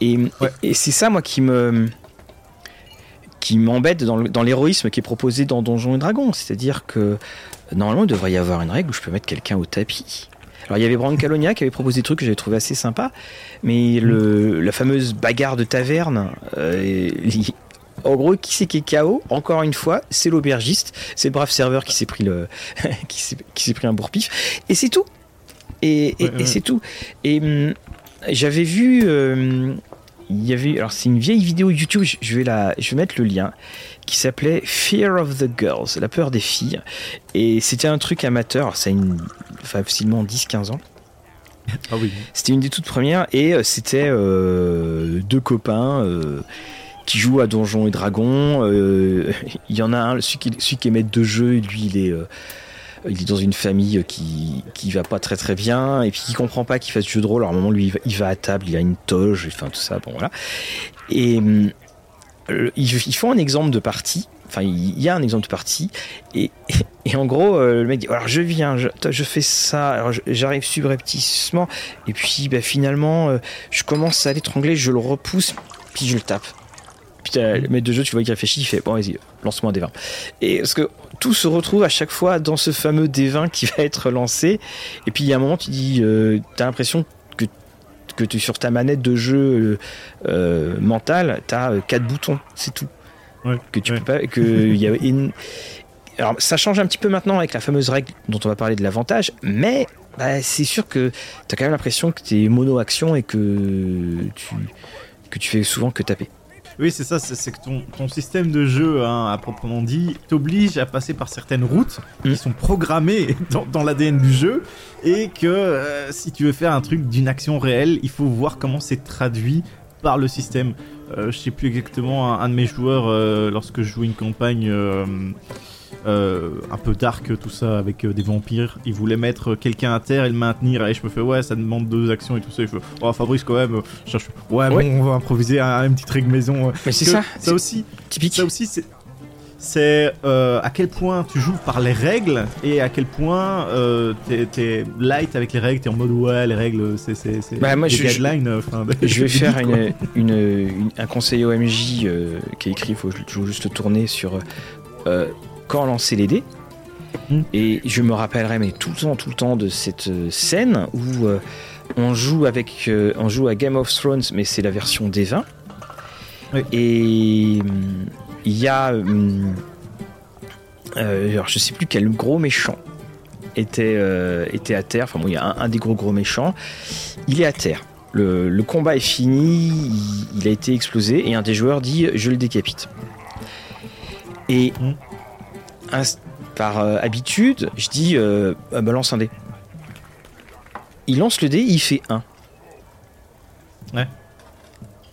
Et, et, c'est ça moi qui me qui m'embête dans l'héroïsme qui est proposé dans Donjons et Dragons, c'est-à-dire que normalement il devrait y avoir une règle où je peux mettre quelqu'un au tapis. Alors il y avait Brancalonia qui avait proposé des trucs que j'avais trouvé assez sympa, mais le, la fameuse bagarre de taverne, euh, *laughs* en gros, qui c'est qui est KO Encore une fois, c'est l'aubergiste, c'est le brave serveur qui s'est pris le, *laughs* qui s'est pris un bourpif, et c'est tout. Et, c'est tout. Et hum, j'avais vu. Euh, il y avait. Alors, c'est une vieille vidéo YouTube, je vais, la, je vais mettre le lien, qui s'appelait Fear of the Girls, la peur des filles. Et c'était un truc amateur, ça a une, facilement 10-15 ans. Ah oui. C'était une des toutes premières et euh, c'était euh, deux copains qui jouent à Donjons et Dragons. *laughs* Il y en a un, celui qui, celui qui est maître de jeu, lui il est il est dans une famille qui qui va pas très très bien et puis qui comprend pas qu'il fasse du jeu de rôle. Alors à un moment lui il va, à table, il a une toge, enfin tout ça, bon voilà. Et euh, ils, font un exemple de partie. Enfin, il y a un exemple de partie *laughs* et, en gros euh, le mec dit alors je viens, je, je fais ça, alors j'arrive subrepticement et puis bah, finalement euh, je commence à l'étrangler, je le repousse puis je le tape. Puis le maître de jeu, tu vois qu'il réfléchit, il fait bon vas-y, lance-moi un des 20. Et parce que tout se retrouve à chaque fois dans ce fameux D20 qui va être lancé. Et puis il y a un moment, tu dis, euh, as l'impression que, que tu, sur ta manette de jeu euh, euh mentale, tu as quatre boutons, c'est tout. que tu peux pas. Que y a *laughs* Alors ça change un petit peu maintenant avec la fameuse règle dont on va parler de l'avantage, mais bah, c'est sûr que tu as quand même l'impression que tu es mono-action et que tu, que tu fais souvent que taper. Oui, c'est ça, c'est que ton, ton, système de jeu, hein, à proprement dit, t'oblige à passer par certaines routes qui mm. sont programmées *laughs* dans, dans l'ADN du jeu, et que euh, si tu veux faire un truc d'une action réelle, il faut voir comment c'est traduit par le système. Euh, je sais plus exactement, un, de mes joueurs, euh, lorsque je joue une campagne euh, un peu dark, tout ça, avec des vampires, il voulait mettre quelqu'un à terre et le maintenir. Et je me fais, ouais, ça demande deux actions et tout ça. Je fais, oh, Fabrice, quand même, cherche, ouais, bon, on va improviser un, une petite règle maison. Mais c'est ça. Ça aussi, typique. Ça aussi, c'est c'est euh, à quel point tu joues par les règles et à quel point euh, t'es, light avec les règles, t'es en mode ouais les règles c'est bah, moi, je, je vais *laughs* faire une, une, un conseil OMJ euh, qui est écrit, il faut juste le tourner sur euh, quand lancer les dés. Hmm. Et je me rappellerai mais tout le temps tout le temps de cette scène où on joue avec on joue à Game of Thrones mais c'est la version des 20 et hum, il y a. Euh, euh, alors je sais plus quel gros méchant était, euh, était à terre. Enfin bon, il y a un, des gros gros méchants. Il est à terre. Le, combat est fini, il, a été explosé et un des joueurs dit je le décapite. Et par habitude, je dis bah, lance un dé. Il lance le dé, il fait 1. Ouais.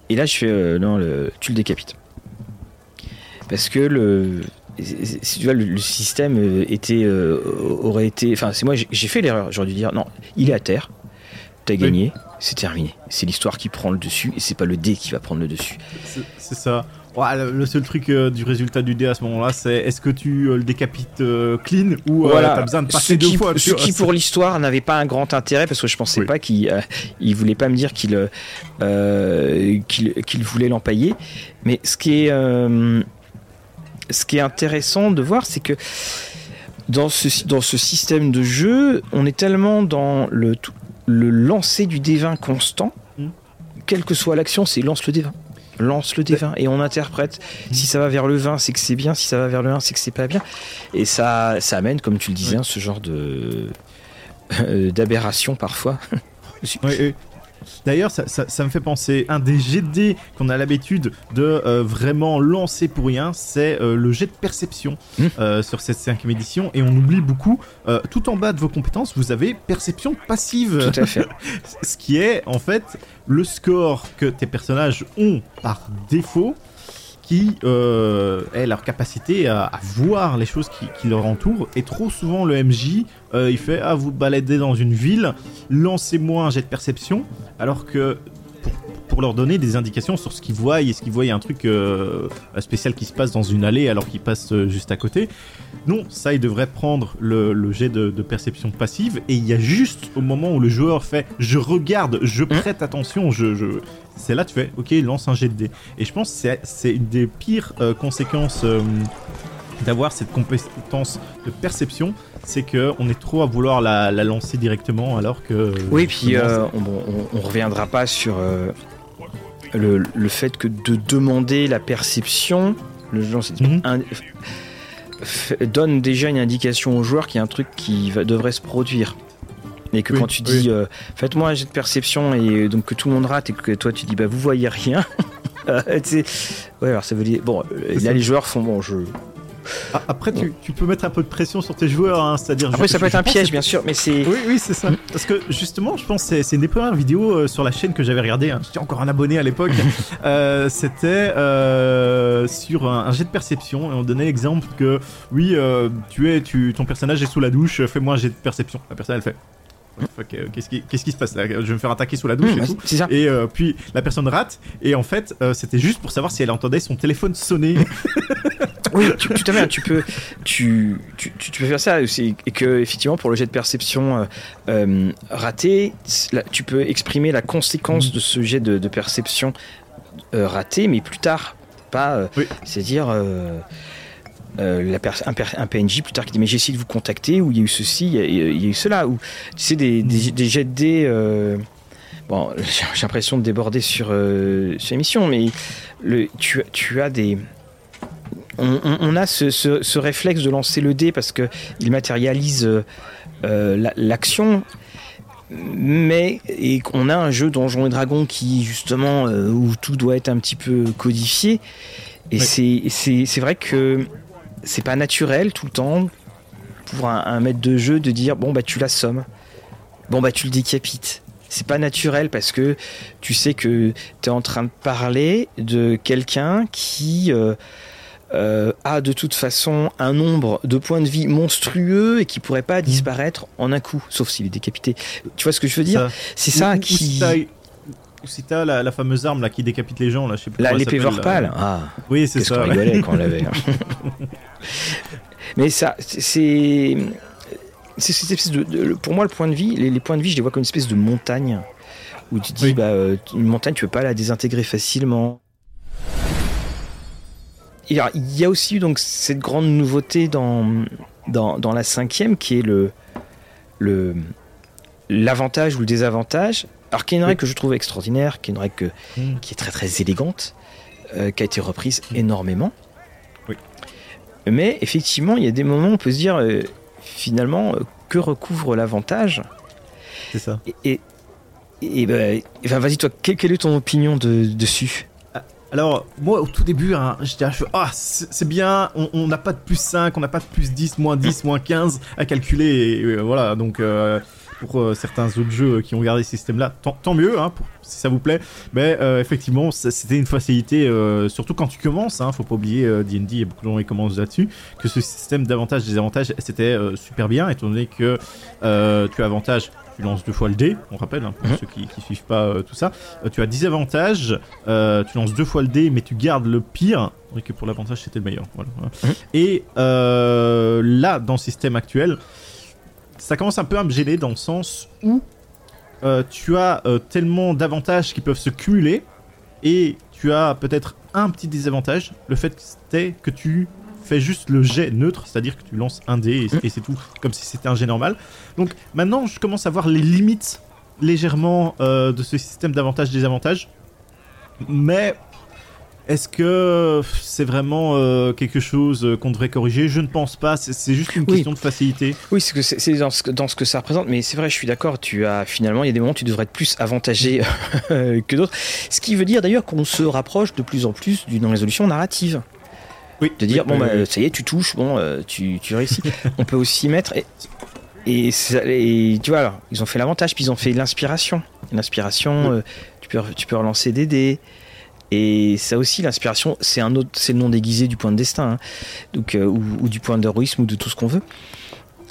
Et là je fais non, le, tu le décapites parce que le si tu vois, le, système euh, était euh, aurait été enfin c'est moi j'ai fait l'erreur. J'aurais dû dire non il est à terre. T'as gagné. C'est terminé. C'est l'histoire qui prend le dessus et c'est pas le dé qui va prendre le dessus. C'est ça le seul truc euh, du résultat du dé à ce moment-là, c'est est-ce que tu le décapites clean ou voilà. t'as besoin de passer deux fois Ce qui, pour l'histoire, n'avait pas un grand intérêt parce que je pensais pas qu'il il voulait pas me dire qu'il qu'il voulait l'empailler. Mais ce qui est ce qui est intéressant de voir, c'est que dans ce, dans ce système de jeu, on est tellement dans le, le lancer du D20 constant, mm. quelle que soit l'action, c'est lance le D20 lance le D20 et on interprète. Mm. Si ça va vers le 20, c'est que c'est bien. Si ça va vers le 1, c'est que c'est pas bien. Et ça, ça amène, comme tu le disais, ce genre de *laughs* euh, d'aberration parfois. oui, D'ailleurs, ça, me fait penser, un des GD qu'on a l'habitude de euh, vraiment lancer pour rien, c'est euh, le jet de perception mmh. euh, sur cette cinquième édition. Et on oublie beaucoup, tout en bas de vos compétences, vous avez perception passive. Tout à fait. *laughs* Ce qui est en fait le score que tes personnages ont par défaut qui euh, est leur capacité à, voir les choses qui, leur entourent. Et trop souvent, le MJ, euh, il fait Ah, vous baladez dans une ville, lancez-moi un jet de perception, alors que pour, leur donner des indications sur ce qu'ils voient, est-ce qu'ils voient un truc euh, spécial qui se passe dans une allée alors qu'ils passent juste à côté? Non, ça, il devrait prendre le, jet de, perception passive, et il y a juste au moment où le joueur fait Je regarde, je hein prête attention, je, je c'est là tu fais, ok, lance un jet de dé. Et je pense que c'est une des pires euh, conséquences euh, d'avoir cette compétence de perception, c'est que on est trop à vouloir la, lancer directement alors que... Oui, puis euh, on, reviendra pas sur le, fait que de demander la perception, le genre, mhm. donne déjà une indication au joueur qu'il y a un truc qui va, devrait se produire. Et que quand tu dis euh, faites-moi un jet de perception et donc que tout le monde rate et que toi tu dis bah vous voyez rien. *laughs* ouais, alors ça veut dire. Bon, euh, là les joueurs font bon, je. Ah, après, tu, tu, peux mettre un peu de pression sur tes joueurs, hein, c'est-à-dire. Après, ça peut être un piège, bien sûr, mais c'est. Oui, oui, c'est ça. Parce que justement, je pense que c'est une des premières vidéos euh, sur la chaîne que j'avais regardé. Hein. J'étais encore un abonné à l'époque. *laughs* C'était sur un, jet de perception et on donnait l'exemple que oui, tu es, tu, ton personnage est sous la douche, fais-moi un jet de perception. La personne elle fait qu'est-ce qui, qui, se passe là? Je vais me faire attaquer sous la douche mmh, et tout. Et euh, puis la personne rate. Et en fait, euh, c'était juste pour savoir si elle entendait son téléphone sonner. *laughs* oui, tu, tout à Tu peux, tu, tu, tu, peux faire ça aussi. Et que, effectivement, pour le jet de perception euh, raté, tu peux exprimer la conséquence mmh. de ce jet de, perception raté, mais plus tard. Pas. C'est-à-dire. Euh, un, PNJ plus tard qui dit mais j'ai essayé de vous contacter ou il y a eu ceci, il y a, eu cela ou tu sais des, des, jets de dés. Euh, bon, *laughs* j'ai l'impression de déborder sur, euh, sur l'émission, mais le, tu, tu as des on, a ce, ce, réflexe de lancer le dé parce que il matérialise l'action. mais et qu'on a un jeu Donjons et Dragons qui justement où tout doit être un petit peu codifié. Et c'est c'est vrai que c'est pas naturel tout le temps pour un, maître de jeu de dire bon bah tu l'assommes, bon bah tu le décapites. C'est pas naturel parce que tu sais que tu es en train de parler de quelqu'un qui euh, euh, a de toute façon un nombre de points de vie monstrueux et qui pourrait pas disparaître en un coup, sauf s'il est décapité. Tu vois ce que je veux dire C'est ça qui. Ou si t'as la, la, fameuse arme là qui décapite les gens là, je sais plus. L'épée Vorpal. Ah. Oui, c'est ça. On rigolait quand on l'avait. *laughs* Mais ça, c'est. De, pour moi, le point de vie, les, points de vie, je les vois comme une espèce de montagne où tu te dis, bah, euh, une montagne, tu peux pas la désintégrer facilement. Il y a aussi donc cette grande nouveauté dans, dans, dans la cinquième qui est le le l'avantage ou le désavantage. Alors qui est une règle que je trouve extraordinaire, qui est une règle hmm. qui est très très élégante, euh, qui a été reprise hmm. énormément. Mais effectivement, il y a des moments où on peut se dire, euh, finalement, euh, que recouvre l'avantage? C'est ça. Et, et, ben, vas-y, toi, quelle, est ton opinion de, dessus? Alors, moi, au tout début, hein, je dirais, ah, c'est bien, on n'a pas de plus 5, on n'a pas de plus 10, moins 10, moins 15 à calculer, et, voilà, donc pour euh, certains autres jeux qui ont gardé ce système-là, tant, mieux, hein, si ça vous plaît. Mais euh, effectivement, c'était une facilité, euh, surtout quand tu commences. Hein, faut pas oublier D&D, il y a beaucoup de gens qui commencent là-dessus, que ce système d'avantages et désavantages, c'était super bien, étant donné que tu as avantage tu lances deux fois le dé, on rappelle, hein, pour mhm. ceux qui, ne suivent pas tout ça. tu as 10 avantages, tu lances deux fois le dé, mais tu gardes le pire. Et que pour l'avantage, c'était le meilleur. Mhm. Et là, dans le système actuel, ça commence un peu à me gêner dans le sens où euh, tu as euh, tellement d'avantages qui peuvent se cumuler et tu as peut-être un petit désavantage, le fait est que tu fais juste le jet neutre, c'est-à-dire que tu lances un dé et, c'est tout, comme si c'était un jet normal. Donc maintenant, je commence à voir les limites légèrement euh, de ce système d'avantages-désavantages. Mais est-ce que c'est vraiment euh, quelque chose euh, qu'on devrait corriger? Je ne pense pas. C'est juste une question de facilité. Oui, c'est dans, ce que ça représente. Mais c'est vrai, je suis d'accord. Tu as finalement, il y a des moments où tu devrais être plus avantagé que d'autres. Ce qui veut dire d'ailleurs qu'on se rapproche de plus en plus d'une résolution narrative. Oui. De dire bon, bah, ça y est, tu touches, bon, euh, tu, réussis. On peut aussi mettre et, et, tu vois alors, ils ont fait l'avantage, puis ils ont fait l'inspiration. L'inspiration, tu peux tu peux relancer des dés. Et ça aussi, l'inspiration, c'est un autre, c'est le nom déguisé du point de destin, hein. donc euh, ou, du point d'héroïsme ou de tout ce qu'on veut.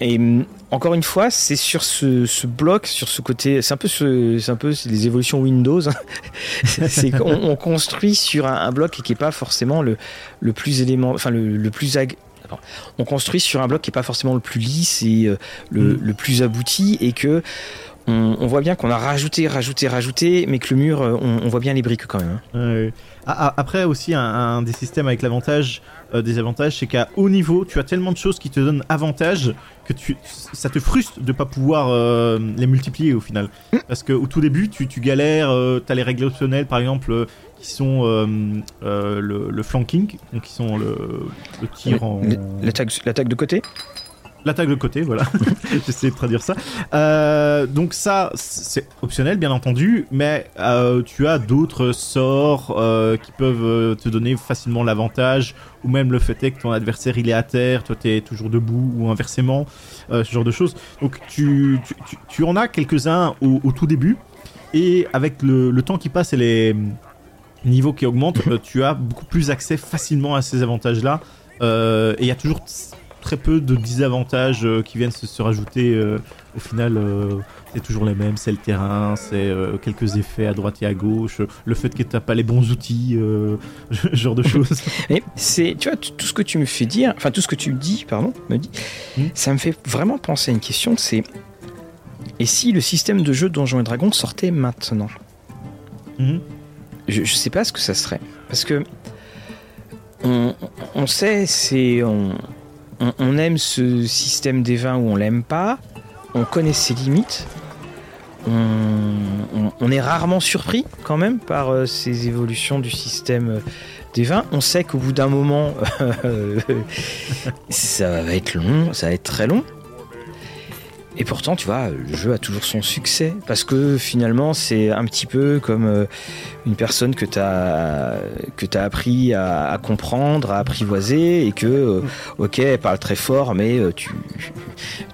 Et mm, encore une fois, c'est sur ce, bloc, sur ce côté, c'est un peu, c'est un peu les évolutions Windows. Hein. *laughs* c'est on, construit sur un, bloc qui n'est pas forcément le, le plus élément, enfin le, plus on construit sur un bloc qui n'est pas forcément le plus lisse et euh, le, mm. le, plus abouti et que on, voit bien qu'on a rajouté, rajouté, rajouté, mais que le mur, euh, on, voit bien les briques quand même. Hein. Ah, ah, après aussi, un, des systèmes avec l'avantage, euh, des avantages, c'est qu'à haut niveau, tu as tellement de choses qui te donnent avantage que tu, ça te frustre de pas pouvoir euh, les multiplier au final. Parce que au tout début, tu, tu galères, tu as les règles optionnelles par exemple qui sont le, flanking, donc qui sont le, tir en. L'attaque de côté L'attaque de côté, voilà. *laughs* J'essaie de traduire ça. Euh, donc ça, c'est optionnel, bien entendu, mais euh, tu as d'autres sorts euh, qui peuvent te donner facilement l'avantage, ou même le fait est que ton adversaire il est à terre, toi tu es toujours debout, ou inversement, ce genre de choses. Donc tu, tu, en as quelques-uns au, tout début, et avec le, le temps qui passe et les niveaux qui augmentent, tu as beaucoup plus accès facilement à ces avantages-là. et il y a toujours très peu de désavantages euh, qui viennent se, rajouter. Euh, au final, euh, c'est toujours les mêmes. C'est le terrain, c'est quelques effets à droite et à gauche, le fait que tu n'as pas les bons outils, ce *laughs* genre de choses. *laughs* Et c'est, tu vois, tout ce que tu me fais dire, enfin tout ce que tu dis, pardon, me dit, hmm. ça me fait vraiment penser à une question. C'est et si le système de jeu Donjons et Dragons sortait maintenant hmm. je, je sais pas ce que ça serait, parce que on, on sait, c'est on, on, aime ce système des vins ou on l'aime pas, on connaît ses limites, on, est rarement surpris quand même par euh, ces évolutions du système euh, des vins. On sait qu'au bout d'un moment, *laughs* ça va être long, ça va être très long. Et pourtant, tu vois, le jeu a toujours son succès. Parce que finalement, c'est un petit peu comme euh, une personne que tu as, as appris à, comprendre, à apprivoiser, et que, euh, ok, elle parle très fort, mais euh,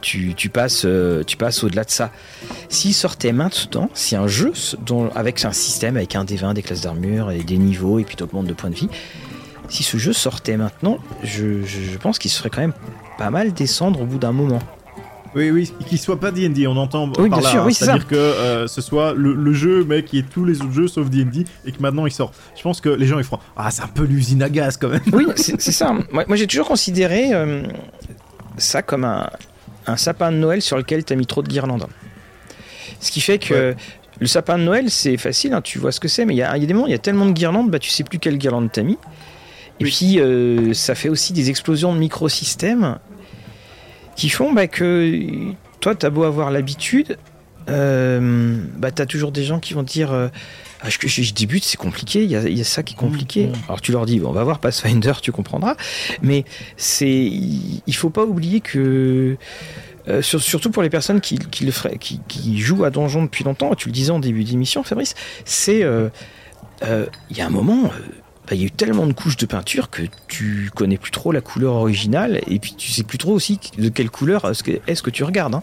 tu, tu, passes, tu passes au-delà de ça. S'il sortait maintenant, si un jeu avec un système, avec un D20, des classes d'armure, et des niveaux, et puis tu augmentes de points de vie, si ce jeu sortait maintenant, je, je pense qu'il se ferait quand même pas mal descendre au bout d'un moment. Oui, oui, qu'il soit pas D&D, on entend oui, par bien là. Sûr, hein. oui, C'est-à-dire que euh, ce soit le, jeu, mais qui est tous les autres jeux sauf D&D, et que maintenant il sort. Je pense que les gens ils feront Ah, c'est un peu l'usine à gaz quand même. Oui, *laughs* c'est ça. Moi, j'ai toujours considéré euh, ça comme un, sapin de Noël sur lequel tu as mis trop de guirlandes. Ce qui fait que le sapin de Noël, c'est facile, hein, tu vois ce que c'est, mais il y a, des moments, il y a tellement de guirlandes, bah, tu sais plus quelle guirlande t'as mis. Et puis, euh, ça fait aussi des explosions de microsystèmes qui font bah, que toi, tu as beau avoir l'habitude, euh, bah, tu as toujours des gens qui vont dire euh, ah, je, je, débute, c'est compliqué, il y, a, ça qui est compliqué. Mmh, mmh. Alors tu leur dis bon, on va voir Pathfinder, tu comprendras. Mais c'est, il faut pas oublier que. Euh, surtout pour les personnes qui, qui le feraient, qui, qui, jouent à Donjon depuis longtemps, tu le disais en début d'émission, Fabrice, c'est. Euh, il y a un moment, il y a eu tellement de couches de peinture que tu connais plus trop la couleur originale et puis tu sais plus trop aussi de quelle couleur est-ce que, tu regardes. Hein.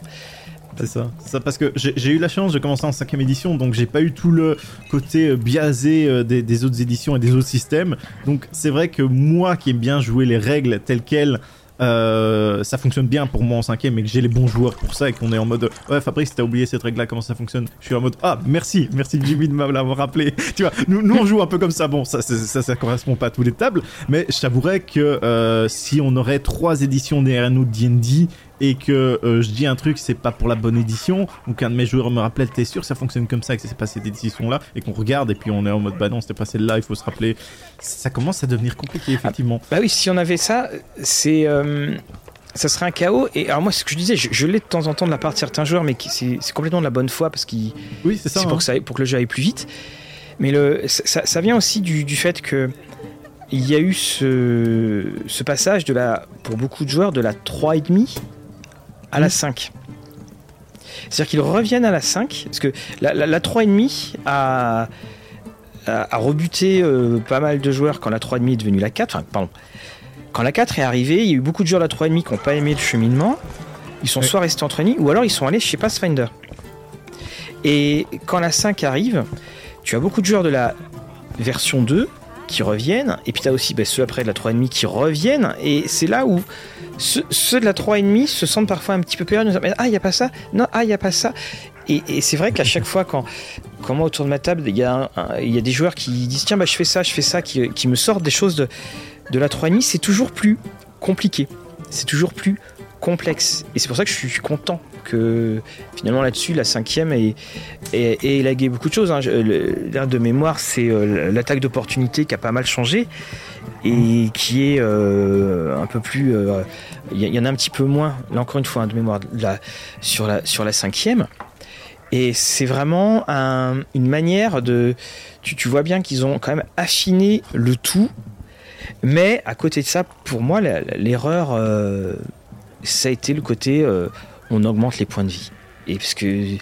C'est ça. ça parce que j'ai eu la chance de commencer en cinquième édition, donc j'ai pas eu tout le côté euh, biaisé euh, des, des, autres éditions et des autres systèmes. Donc c'est vrai que moi qui aime bien jouer les règles telles quelles euh, ça fonctionne bien pour moi en cinquième et que j'ai les bons joueurs pour ça et qu'on est en mode ouais Fabrice t'as oublié cette règle là comment ça fonctionne? Je suis en mode ah merci merci Jimmy de m'avoir rappelé. *laughs* Tu vois nous, nous on joue un peu comme ça. Bon ça ça, ça, correspond pas à tous les tables mais je t'avouerais que euh, si on aurait trois éditions derrière nous D&D et que euh, je dis un truc, c'est pas pour la bonne édition, ou qu'un de mes joueurs me rappelle, t'es sûr que ça fonctionne comme ça, que c'est pas cette édition-là, et qu'on regarde, et puis on est en mode, bah non, c'était pas celle-là, il faut se rappeler. Ça commence à devenir compliqué, effectivement. bah oui, si on avait ça, c'est. Euh, ça serait un chaos. Et alors, moi, ce que je disais, je, l'ai de temps en temps de la part de certains joueurs, mais c'est complètement de la bonne foi, parce qu'ils. Oui, c'est ça. hein. que pour que le jeu aille plus vite. Mais le, ça, ça vient aussi du, du fait que il y a eu ce, ce, passage de la, pour beaucoup de joueurs de la 3,5 à la 5. C'est-à-dire qu'ils reviennent à la 5, parce que la, la, 3,5 a, a, rebuté euh, pas mal de joueurs quand la 3,5 est devenue la 4. Enfin, pardon. Quand la 4 est arrivée, il y a eu beaucoup de joueurs de la 3,5 qui n'ont pas aimé le cheminement. Ils sont soit restés en 3,5 ou alors ils sont allés chez Pathfinder. Et quand la 5 arrive, tu as beaucoup de joueurs de la version 2 qui reviennent, et puis tu as aussi bah, ceux après de la 3,5 qui reviennent, et c'est là où ceux, de la 3,5 se sentent parfois un petit peu perdus. Ah, il n'y a pas ça Non, ah, il n'y a pas ça. Et, c'est vrai qu'à chaque fois, quand, quand, moi autour de ma table, il y, a y a des joueurs qui disent Tiens, bah, je fais ça, je fais ça, qui, qui me sortent des choses de, de la 3,5, c'est toujours plus compliqué. C'est toujours plus complexe. Et c'est pour ça que je suis content que finalement là-dessus, la cinquième ait, élagué beaucoup de choses. Hein. L'air de mémoire, c'est euh, l'attaque d'opportunité qui a pas mal changé et qui est euh, un peu plus. Euh, il y, en a un petit peu moins, là encore une fois, hein, de mémoire, sur, la, cinquième. Et c'est vraiment une manière de. Tu, vois bien qu'ils ont quand même affiné le tout. Mais à côté de ça, pour moi, l'erreur, ça a été le côté on augmente les points de vie. Et parce que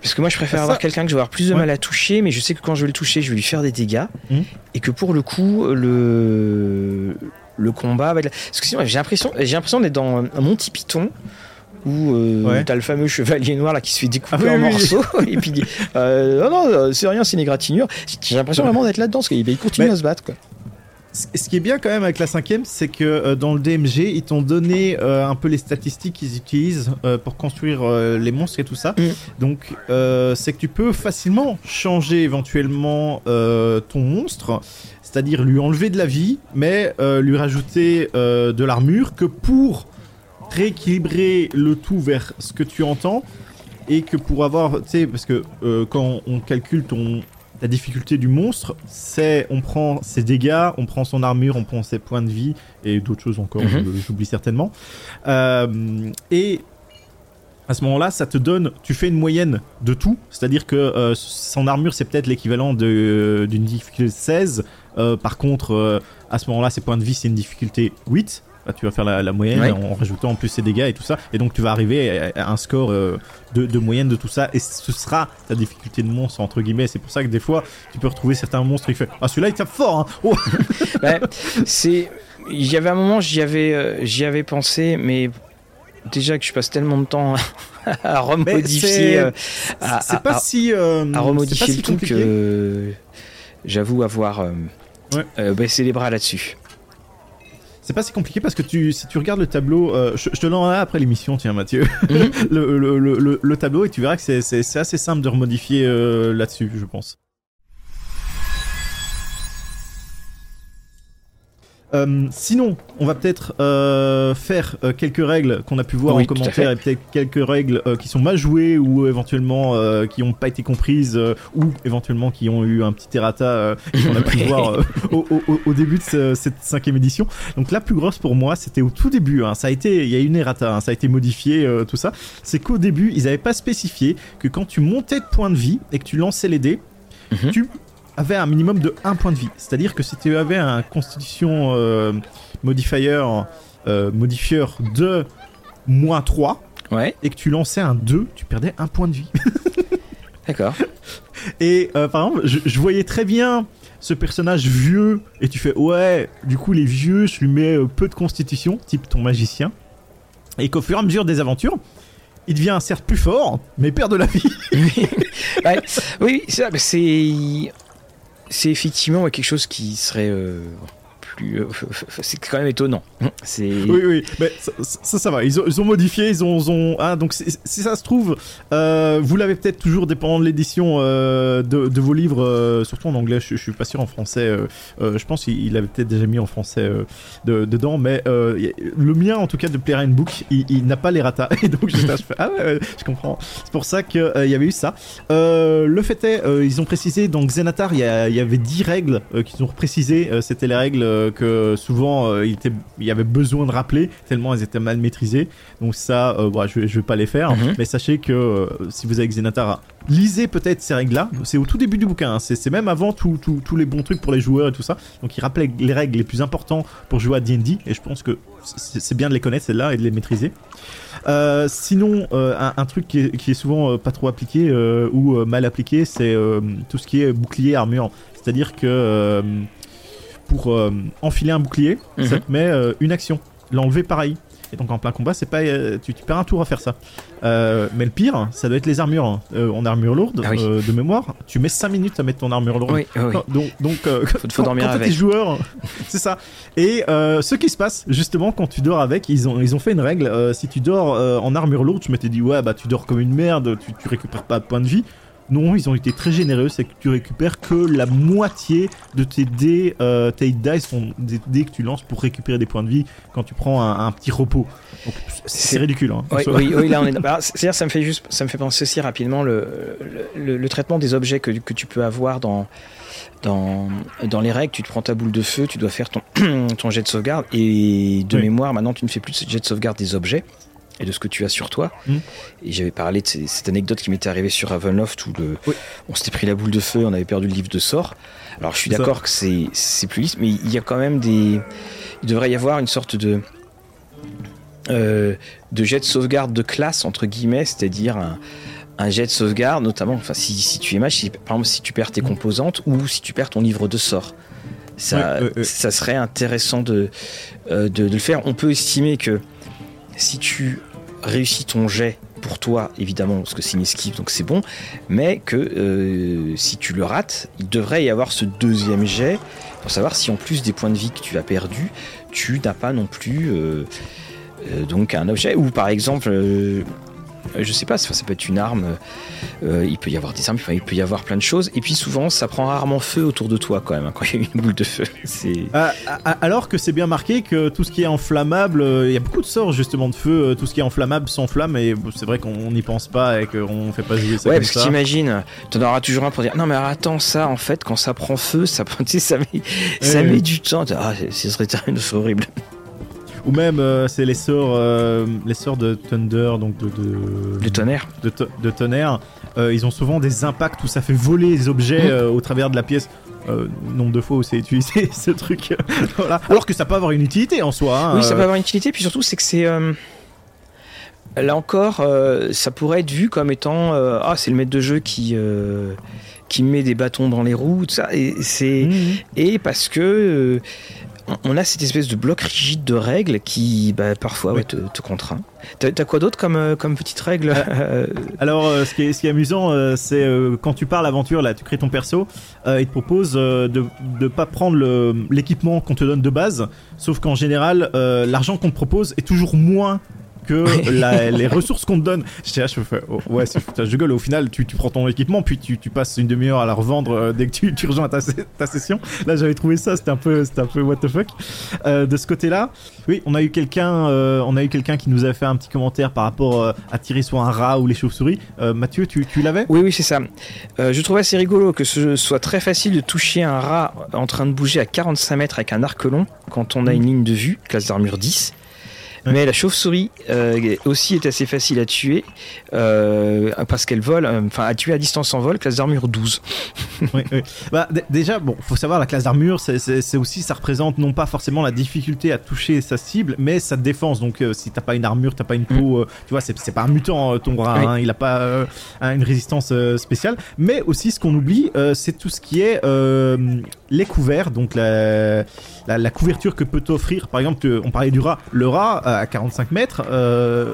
parce que moi, je préfère avoir quelqu'un que je vais avoir plus de mal à toucher, mais je sais que quand je vais le toucher, je vais lui faire des dégâts. Mmh. Et que pour le coup, le, le combat va être... Parce que sinon, j'ai l'impression, j'ai l'impression d'être dans un Monty Python où euh, t'as le fameux chevalier noir là qui se fait découper ah en morceaux. *laughs* Et puis dit euh, non non c'est rien c'est une égratignure. J'ai l'impression vraiment d'être là-dedans parce qu'il continue à se battre quoi ce qui est bien quand même avec la cinquième, c'est que euh, dans le DMG, ils t'ont donné euh, un peu les statistiques qu'ils utilisent euh, pour construire les monstres et tout ça. Mm. Donc, c'est que tu peux facilement changer éventuellement ton monstre, c'est-à-dire lui enlever de la vie, mais lui rajouter de l'armure que pour rééquilibrer le tout vers ce que tu entends et que pour avoir, tu sais, parce que quand on calcule ton la difficulté du monstre, c'est on prend ses dégâts, on prend son armure, on prend ses points de vie et d'autres choses encore, mhm. j'oublie certainement. Euh, et à ce moment-là, ça te donne, tu fais une moyenne de tout, c'est-à-dire que euh, son armure c'est peut-être l'équivalent d'une difficulté 16. Euh, par contre, à ce moment-là, ses points de vie c'est une difficulté 8 bah, tu vas faire la, la moyenne Ouais. en rajoutant en plus ses dégâts et tout ça. Et donc tu vas arriver à, un score euh, de, de moyenne de tout ça. Et ce sera ta difficulté de monstre, entre guillemets. C'est pour ça que des fois, tu peux retrouver certains monstres qui fait Ah, celui-là il tape fort, hein. Oh *laughs* Ouais, c'est. Il y avait un moment, j'y avais, euh, j'y avais pensé, mais déjà que je passe tellement de temps *laughs* à remodifier, euh, C'est pas si. à c'est pas remodifier si le truc. compliqué. euh, J'avoue avoir Ouais. euh, baissé les bras là-dessus. C'est pas si compliqué parce que tu, si tu regardes le tableau, euh, je, je te l'enverrai après l'émission, tiens Mathieu, Mhm. *laughs* le, le, le, le- le tableau et tu verras que c'est- c'est c'est assez simple de remodifier euh, là-dessus, je pense. Euh, sinon, on va peut-être euh, faire euh, quelques règles qu'on a pu voir Oui, en commentaire et peut-être quelques règles qui sont mal jouées ou éventuellement qui n'ont pas été comprises ou éventuellement qui ont eu un petit errata qu'on a *laughs* pu voir au, au- au- au début de ce- cette cinquième édition. Donc la plus grosse pour moi, c'était au tout début. hein. Ça a été, il y a une errata, hein, ça a été modifié, tout ça. C'est qu'au début, ils n'avaient pas spécifié que quand tu montais de points de vie et que tu lançais les dés, Mhm. tu avais un minimum de 1 point de vie. C'est-à-dire que si tu avais un constitution euh, modifier, euh, modifieur de moins 3 Ouais, et que tu lançais un 2, tu perdais un point de vie. *laughs* d'accord. Et euh, par exemple, je, je voyais très bien ce personnage vieux et tu fais ouais, du coup les vieux, je lui mets euh, peu de constitution, type ton magicien, et qu'au fur et à mesure des aventures, il devient certes plus fort, mais perd de la vie. *laughs* Oui, c'est ça, mais c'est c'est effectivement quelque chose qui serait euh, plus. euh, c'est quand même étonnant. C'est. Oui, oui, mais ça, ça, ça va. Ils ont, ils ont modifié, ils ont, ils ont- ah, donc si ça se trouve, euh, vous l'avez peut-être toujours dépendant de l'édition euh, de, de vos livres, euh, surtout en anglais. Je, je suis pas sûr en français. euh, euh, je pense qu'il il avait peut-être déjà mis en français euh, de- dedans, mais euh, le mien, en tout cas, de Player Book, il, il n'a pas les ratas, *laughs* et donc je, je fais, ah ouais, ouais, je comprends. C'est pour ça qu'il y avait eu ça. Euh, le fait est, euh, ils ont précisé dans Xenatar, il y, y avait 10 règles euh, qu'ils ont précisées. Euh, C'était les règles euh, que souvent euh, il, était- il y avait besoin de rappeler, tellement elles étaient mal maîtrisées. Donc ça, euh, je, vais- je vais pas les faire. Mhm. Mais sachez que si vous avez Xenatar, lisez peut-être ces règles-là. C'est au tout début du bouquin. hein. C'est même avant tous les bons trucs pour les joueurs et tout ça. Donc il rappelait les règles les plus importantes pour jouer à D&D. Et je pense que c'est c'est bien de les connaître celles-là et de les maîtriser. Euh, sinon, euh, un, un truc qui est, qui est souvent euh, pas trop appliqué ou mal appliqué, c'est tout ce qui est bouclier armure. C'est-à-dire que pour euh, enfiler un bouclier, ça Mhm. te met euh, une action. L'enlever pareil. Et donc en plein combat, c'est pas euh, tu, tu perds un tour à faire ça. Mais le pire, ça doit être les armures. hein. En armure lourde, Ah oui. de mémoire, tu mets 5 minutes à mettre ton armure lourde. Oui, oui. *laughs* Donc, donc Faut- faut quand- dormir quand t'as avec. tes joueurs, *laughs* c'est ça. Et ce qui se passe, justement, quand tu dors avec, ils ont, ils ont fait une règle. si tu dors en armure lourde, je m'étais dit, ouais, bah tu dors comme une merde, tu, tu récupères pas de points de vie. Non, ils ont été très généreux, c'est que tu récupères que la moitié de tes dés, euh, tes sont des dés que tu lances pour récupérer des points de vie quand tu prends un, un petit repos. C'est ridicule. Hein, en Oui, soi. oui, oui, là on est. *laughs* C'est-à-dire, ça me fait juste, ça me fait penser aussi rapidement le, le, le traitement des objets que, que tu peux avoir dans, dans, dans les règles. Tu te prends ta boule de feu, tu dois faire ton, *clears throat* ton jet de sauvegarde et de Oui. mémoire, maintenant tu ne fais plus de jet de sauvegarde des objets et de ce que tu as sur toi. Mm. Et j'avais parlé de ces- cette anecdote qui m'était arrivée sur Ravenloft où le, Oui. on s'était pris la boule de feu, on avait perdu le livre de sort. Alors je suis d'accord que c'est plus lisse, mais il y a quand même des. Il devrait y avoir une sorte de. euh, de jet de sauvegarde de classe entre guillemets, c'est-à-dire un, un jet de sauvegarde, notamment, enfin si, si tu es mage, si, par exemple si tu perds tes composantes ou si tu perds ton livre de sort. Ça, serait intéressant de, euh, de, de le faire. On peut estimer que si tu réussis ton jet pour toi, évidemment, parce que c'est une esquive, donc c'est bon, mais que euh, si tu le rates, il devrait y avoir ce deuxième jet pour savoir si en plus des points de vie que tu as perdus, tu n'as pas non plus euh, euh, donc un objet. Ou par exemple je sais pas ça, ça peut être une arme euh, il peut y avoir des armes enfin, il peut y avoir plein de choses. Et puis souvent ça prend rarement feu autour de toi quand même hein, quand il y a une boule de feu. *laughs* C'est Ah, ah, alors que c'est bien marqué que tout ce qui est enflammable, euh, il y a beaucoup de sorts justement de feu, euh, tout ce qui est enflammable s'enflamme et c'est vrai qu'on n'y pense pas et qu'on fait pas jouer ça ouais comme parce que ça. t'imagines t'en auras toujours un pour dire non mais attends ça en fait quand ça prend feu ça *laughs* ça met, ça met du temps. Ah ce serait c'est *laughs* horrible Ou même euh, c'est les sorts, euh, les sorts de Thunder, donc de, de, le tonnerre de, to- de tonnerre. euh, ils ont souvent des impacts où ça fait voler les objets euh, au travers de la pièce. Nombre de fois où c'est utilisé *laughs* ce truc. *laughs* voilà. Alors que ça peut avoir une utilité en soi. hein, Oui, ça peut avoir une utilité, puis surtout, c'est que c'est. Là encore, ça pourrait être vu comme étant ah c'est le maître de jeu qui qui met des bâtons dans les roues, tout ça. Et c'est mhm. et parce que on- a cette espèce de bloc rigide de règles qui bah, parfois Oui. ouais, te, te contraint. T'as quoi d'autre comme euh, comme petite règle euh, Alors, euh, ce, qui est, ce qui est amusant, euh, c'est quand tu parles aventure, là, tu crées ton perso, il te propose de ne pas prendre l'équipement qu'on te donne de base, sauf qu'en général, l'argent qu'on te propose est toujours moins que la- les ressources qu'on te donne. J'étais là, je fais, oh, ouais, de gueule. Au final, tu, tu prends ton équipement, puis tu, tu passes une demi-heure à la revendre euh, dès que tu, tu rejoins ta, se- ta session. Là, j'avais trouvé ça, c'était un peu, c'était un peu what the fuck. Euh, de ce côté-là, oui, on a eu quelqu'un, euh, on a eu quelqu'un qui nous a fait un petit commentaire par rapport à tirer sur un rat ou les chauves-souris. Mathieu, tu, tu l'avais? Oui, oui, c'est ça. Je trouve assez rigolo que ce soit très facile de toucher un rat en train de bouger à 45 mètres avec un arc long quand on a une ligne de vue, classe d'armure 10. Mais la chauve-souris euh, aussi est assez facile à tuer euh, parce qu'elle vole, euh, enfin à tuer à distance en vol, classe d'armure 12. oui, oui. Bah, déjà, bon, faut savoir la classe d'armure, c'est- aussi, ça représente non pas forcément la difficulté à toucher sa cible, mais sa défense. Donc, euh, si t'as pas une armure, t'as pas une peau, tu vois, c'est pas un mutant ton rat, Oui. hein, il a pas une résistance spéciale. Mais aussi, ce qu'on oublie, c'est tout ce qui est les couverts, donc la, la, la couverture que peut t'offrir. Par exemple, on parlait du rat, le rat à 45 mètres. euh,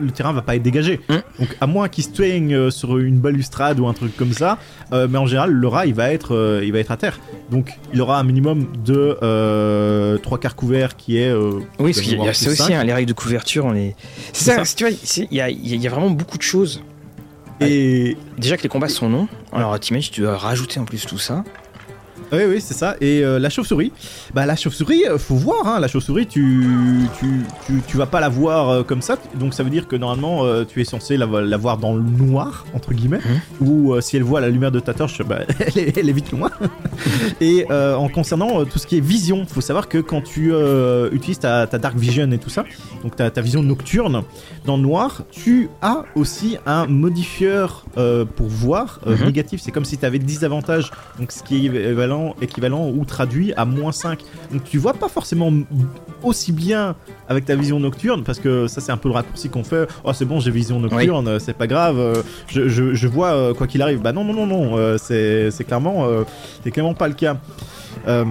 le terrain va pas être dégagé. Mm. Donc à moins qu'il se twingue euh, sur une balustrade ou un truc comme ça, euh, mais en général le rat il va être, euh, il va être à terre. Donc il aura un minimum de euh, trois quarts couverts qui est. euh, Oui, parce qu'il y a ça aussi, hein, les règles de couverture, on est. C'est C'est ça, ça. c'est- tu vois, c'est- il y a, il y a- il y a vraiment beaucoup de choses. Et Déjà que les combats sont longs, alors t'imagines, tu dois rajouter en plus tout ça. Oui, oui, c'est ça. Et euh, la chauve-souris, bah la chauve-souris, euh, faut voir. Hein, la chauve-souris, tu, tu, tu, tu vas pas la voir euh, comme ça. Donc ça veut dire que normalement, euh, tu es censé la, vo- la voir dans le noir entre guillemets, ou euh, si elle voit la lumière de ta torche, bah, *laughs* elle, est, elle est vite loin. *laughs* et en concernant tout ce qui est vision, faut savoir que quand tu utilises ta, ta dark vision et tout ça, donc ta, ta vision nocturne dans le noir, tu as aussi un modifieur pour voir Mhm. négatif. C'est comme si tu avais 10 avantages, donc ce qui est équivalent, équivalent ou traduit à moins 5. Donc tu vois pas forcément aussi bien avec ta vision nocturne, parce que ça c'est un peu le raccourci qu'on fait. Oh c'est bon, j'ai vision nocturne, euh, c'est pas grave, euh, je, je, je vois euh, quoi qu'il arrive. Bah non, non, non, non, c'est c'est clairement, c'est clairement pas le cas. Euh,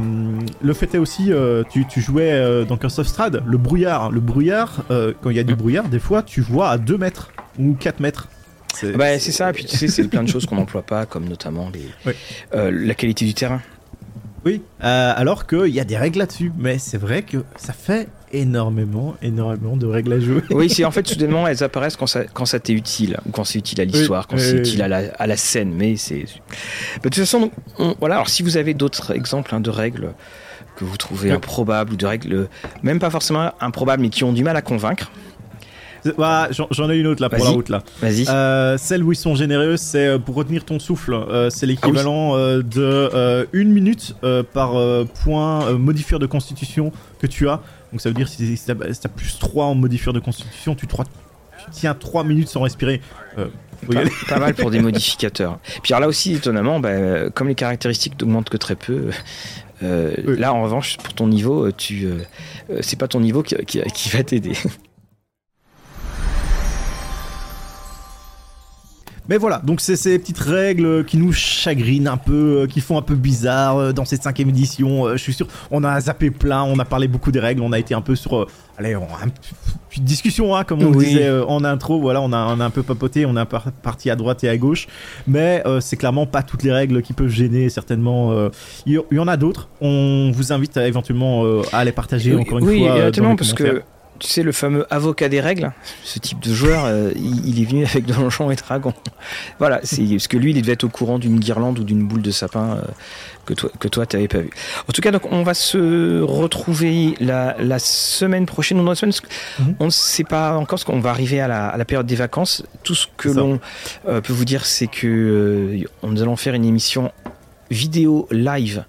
le fait est aussi, euh, tu, tu jouais euh, dans Curse of Strahd, le brouillard. Le brouillard, quand il y a du Mm. brouillard, des fois tu vois à 2 mètres ou 4 mètres. C'est Bah, c'est ça, puis tu sais, c'est plein de choses qu'on n'emploie pas, comme notamment les, Oui. la qualité du terrain. Oui, euh, alors qu'il y a des règles là-dessus. Mais c'est vrai que ça fait énormément, énormément de règles à jouer. Oui, c'est en fait, soudainement, elles apparaissent quand ça, quand ça t'est utile, ou quand c'est utile à l'histoire, Oui, quand oui, c'est oui, utile à la, à la scène, mais c'est. Bah, de toute façon, on- voilà, alors si vous avez d'autres exemples hein, de règles que vous trouvez improbables, ou de règles, même pas forcément improbables, mais qui ont du mal à convaincre, Bah, J'en ai une autre là pour la route là. vas-y. Euh, celles où ils sont généreux, c'est euh, pour retenir ton souffle. Euh, c'est l'équivalent Ah euh, de une minute par point modifieur de constitution que tu as. Donc ça veut dire si, si t'as si plus 3 en modifieur de constitution, tu, trois- tu tiens 3 minutes sans respirer. Pas, pas mal pour des modificateurs. Puis alors là aussi, étonnamment, bah, comme les caractéristiques n'augmentent que très peu, euh, Oui. là en revanche, pour ton niveau, tu, euh, euh, c'est pas ton niveau qui, qui- qui va t'aider. Mais voilà, donc c'est ces petites règles qui nous chagrinent un peu, euh, qui font un peu bizarre euh, dans cette cinquième édition. Euh, Je suis sûr, on a zappé plein, on a parlé beaucoup des règles, on a été un peu sur, allez, on a un p- petite discussion, hein, comme on Oui. disait en intro. Voilà, on a, on a un peu papoté, on a par- parti à droite et à gauche, mais euh, c'est clairement pas toutes les règles qui peuvent gêner. Certainement, euh, il y, en a d'autres. On vous invite à, éventuellement euh, à les partager oui, encore une oui, fois. tellement les parce que tu sais le fameux avocat des règles, ce type de joueur, euh, il, il est venu avec Donjons et Dragons. *laughs* voilà, c'est parce que lui, il devait être au courant d'une guirlande ou d'une boule de sapin euh, que toi, que toi, t'avais pas vu. En tout cas, donc on va se retrouver la, la semaine prochaine dans la semaine. Mhm. On ne sait pas encore parce qu'on va arriver à la, à la période des vacances. Tout ce que l'on euh, peut vous dire, c'est que nous allons faire une émission vidéo live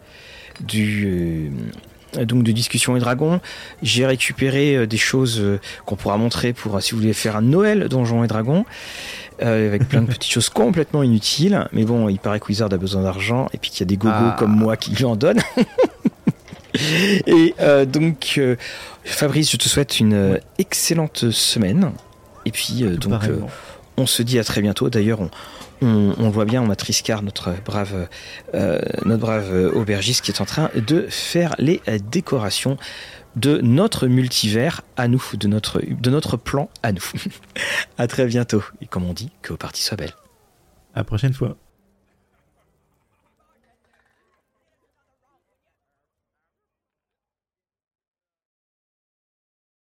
du donc de discussion et dragons. J'ai récupéré des choses qu'on pourra montrer pour si vous voulez faire un Noël Donjons et Dragons. avec plein de *laughs* petites choses complètement inutiles. Mais bon, il paraît que Wizard a besoin d'argent et puis qu'il y a des gogos ah. comme moi qui lui en donnent. *laughs* et donc, Fabrice, je te souhaite une excellente semaine. Et puis, donc, on se dit à très bientôt. D'ailleurs, on, on, voit bien, on a Triscar, notre brave, euh, notre brave aubergiste, qui est en train de faire les décorations de notre multivers à nous, de notre, de notre plan à nous. *laughs* à très bientôt. Et comme on dit, que vos parties soient belles. À la prochaine fois.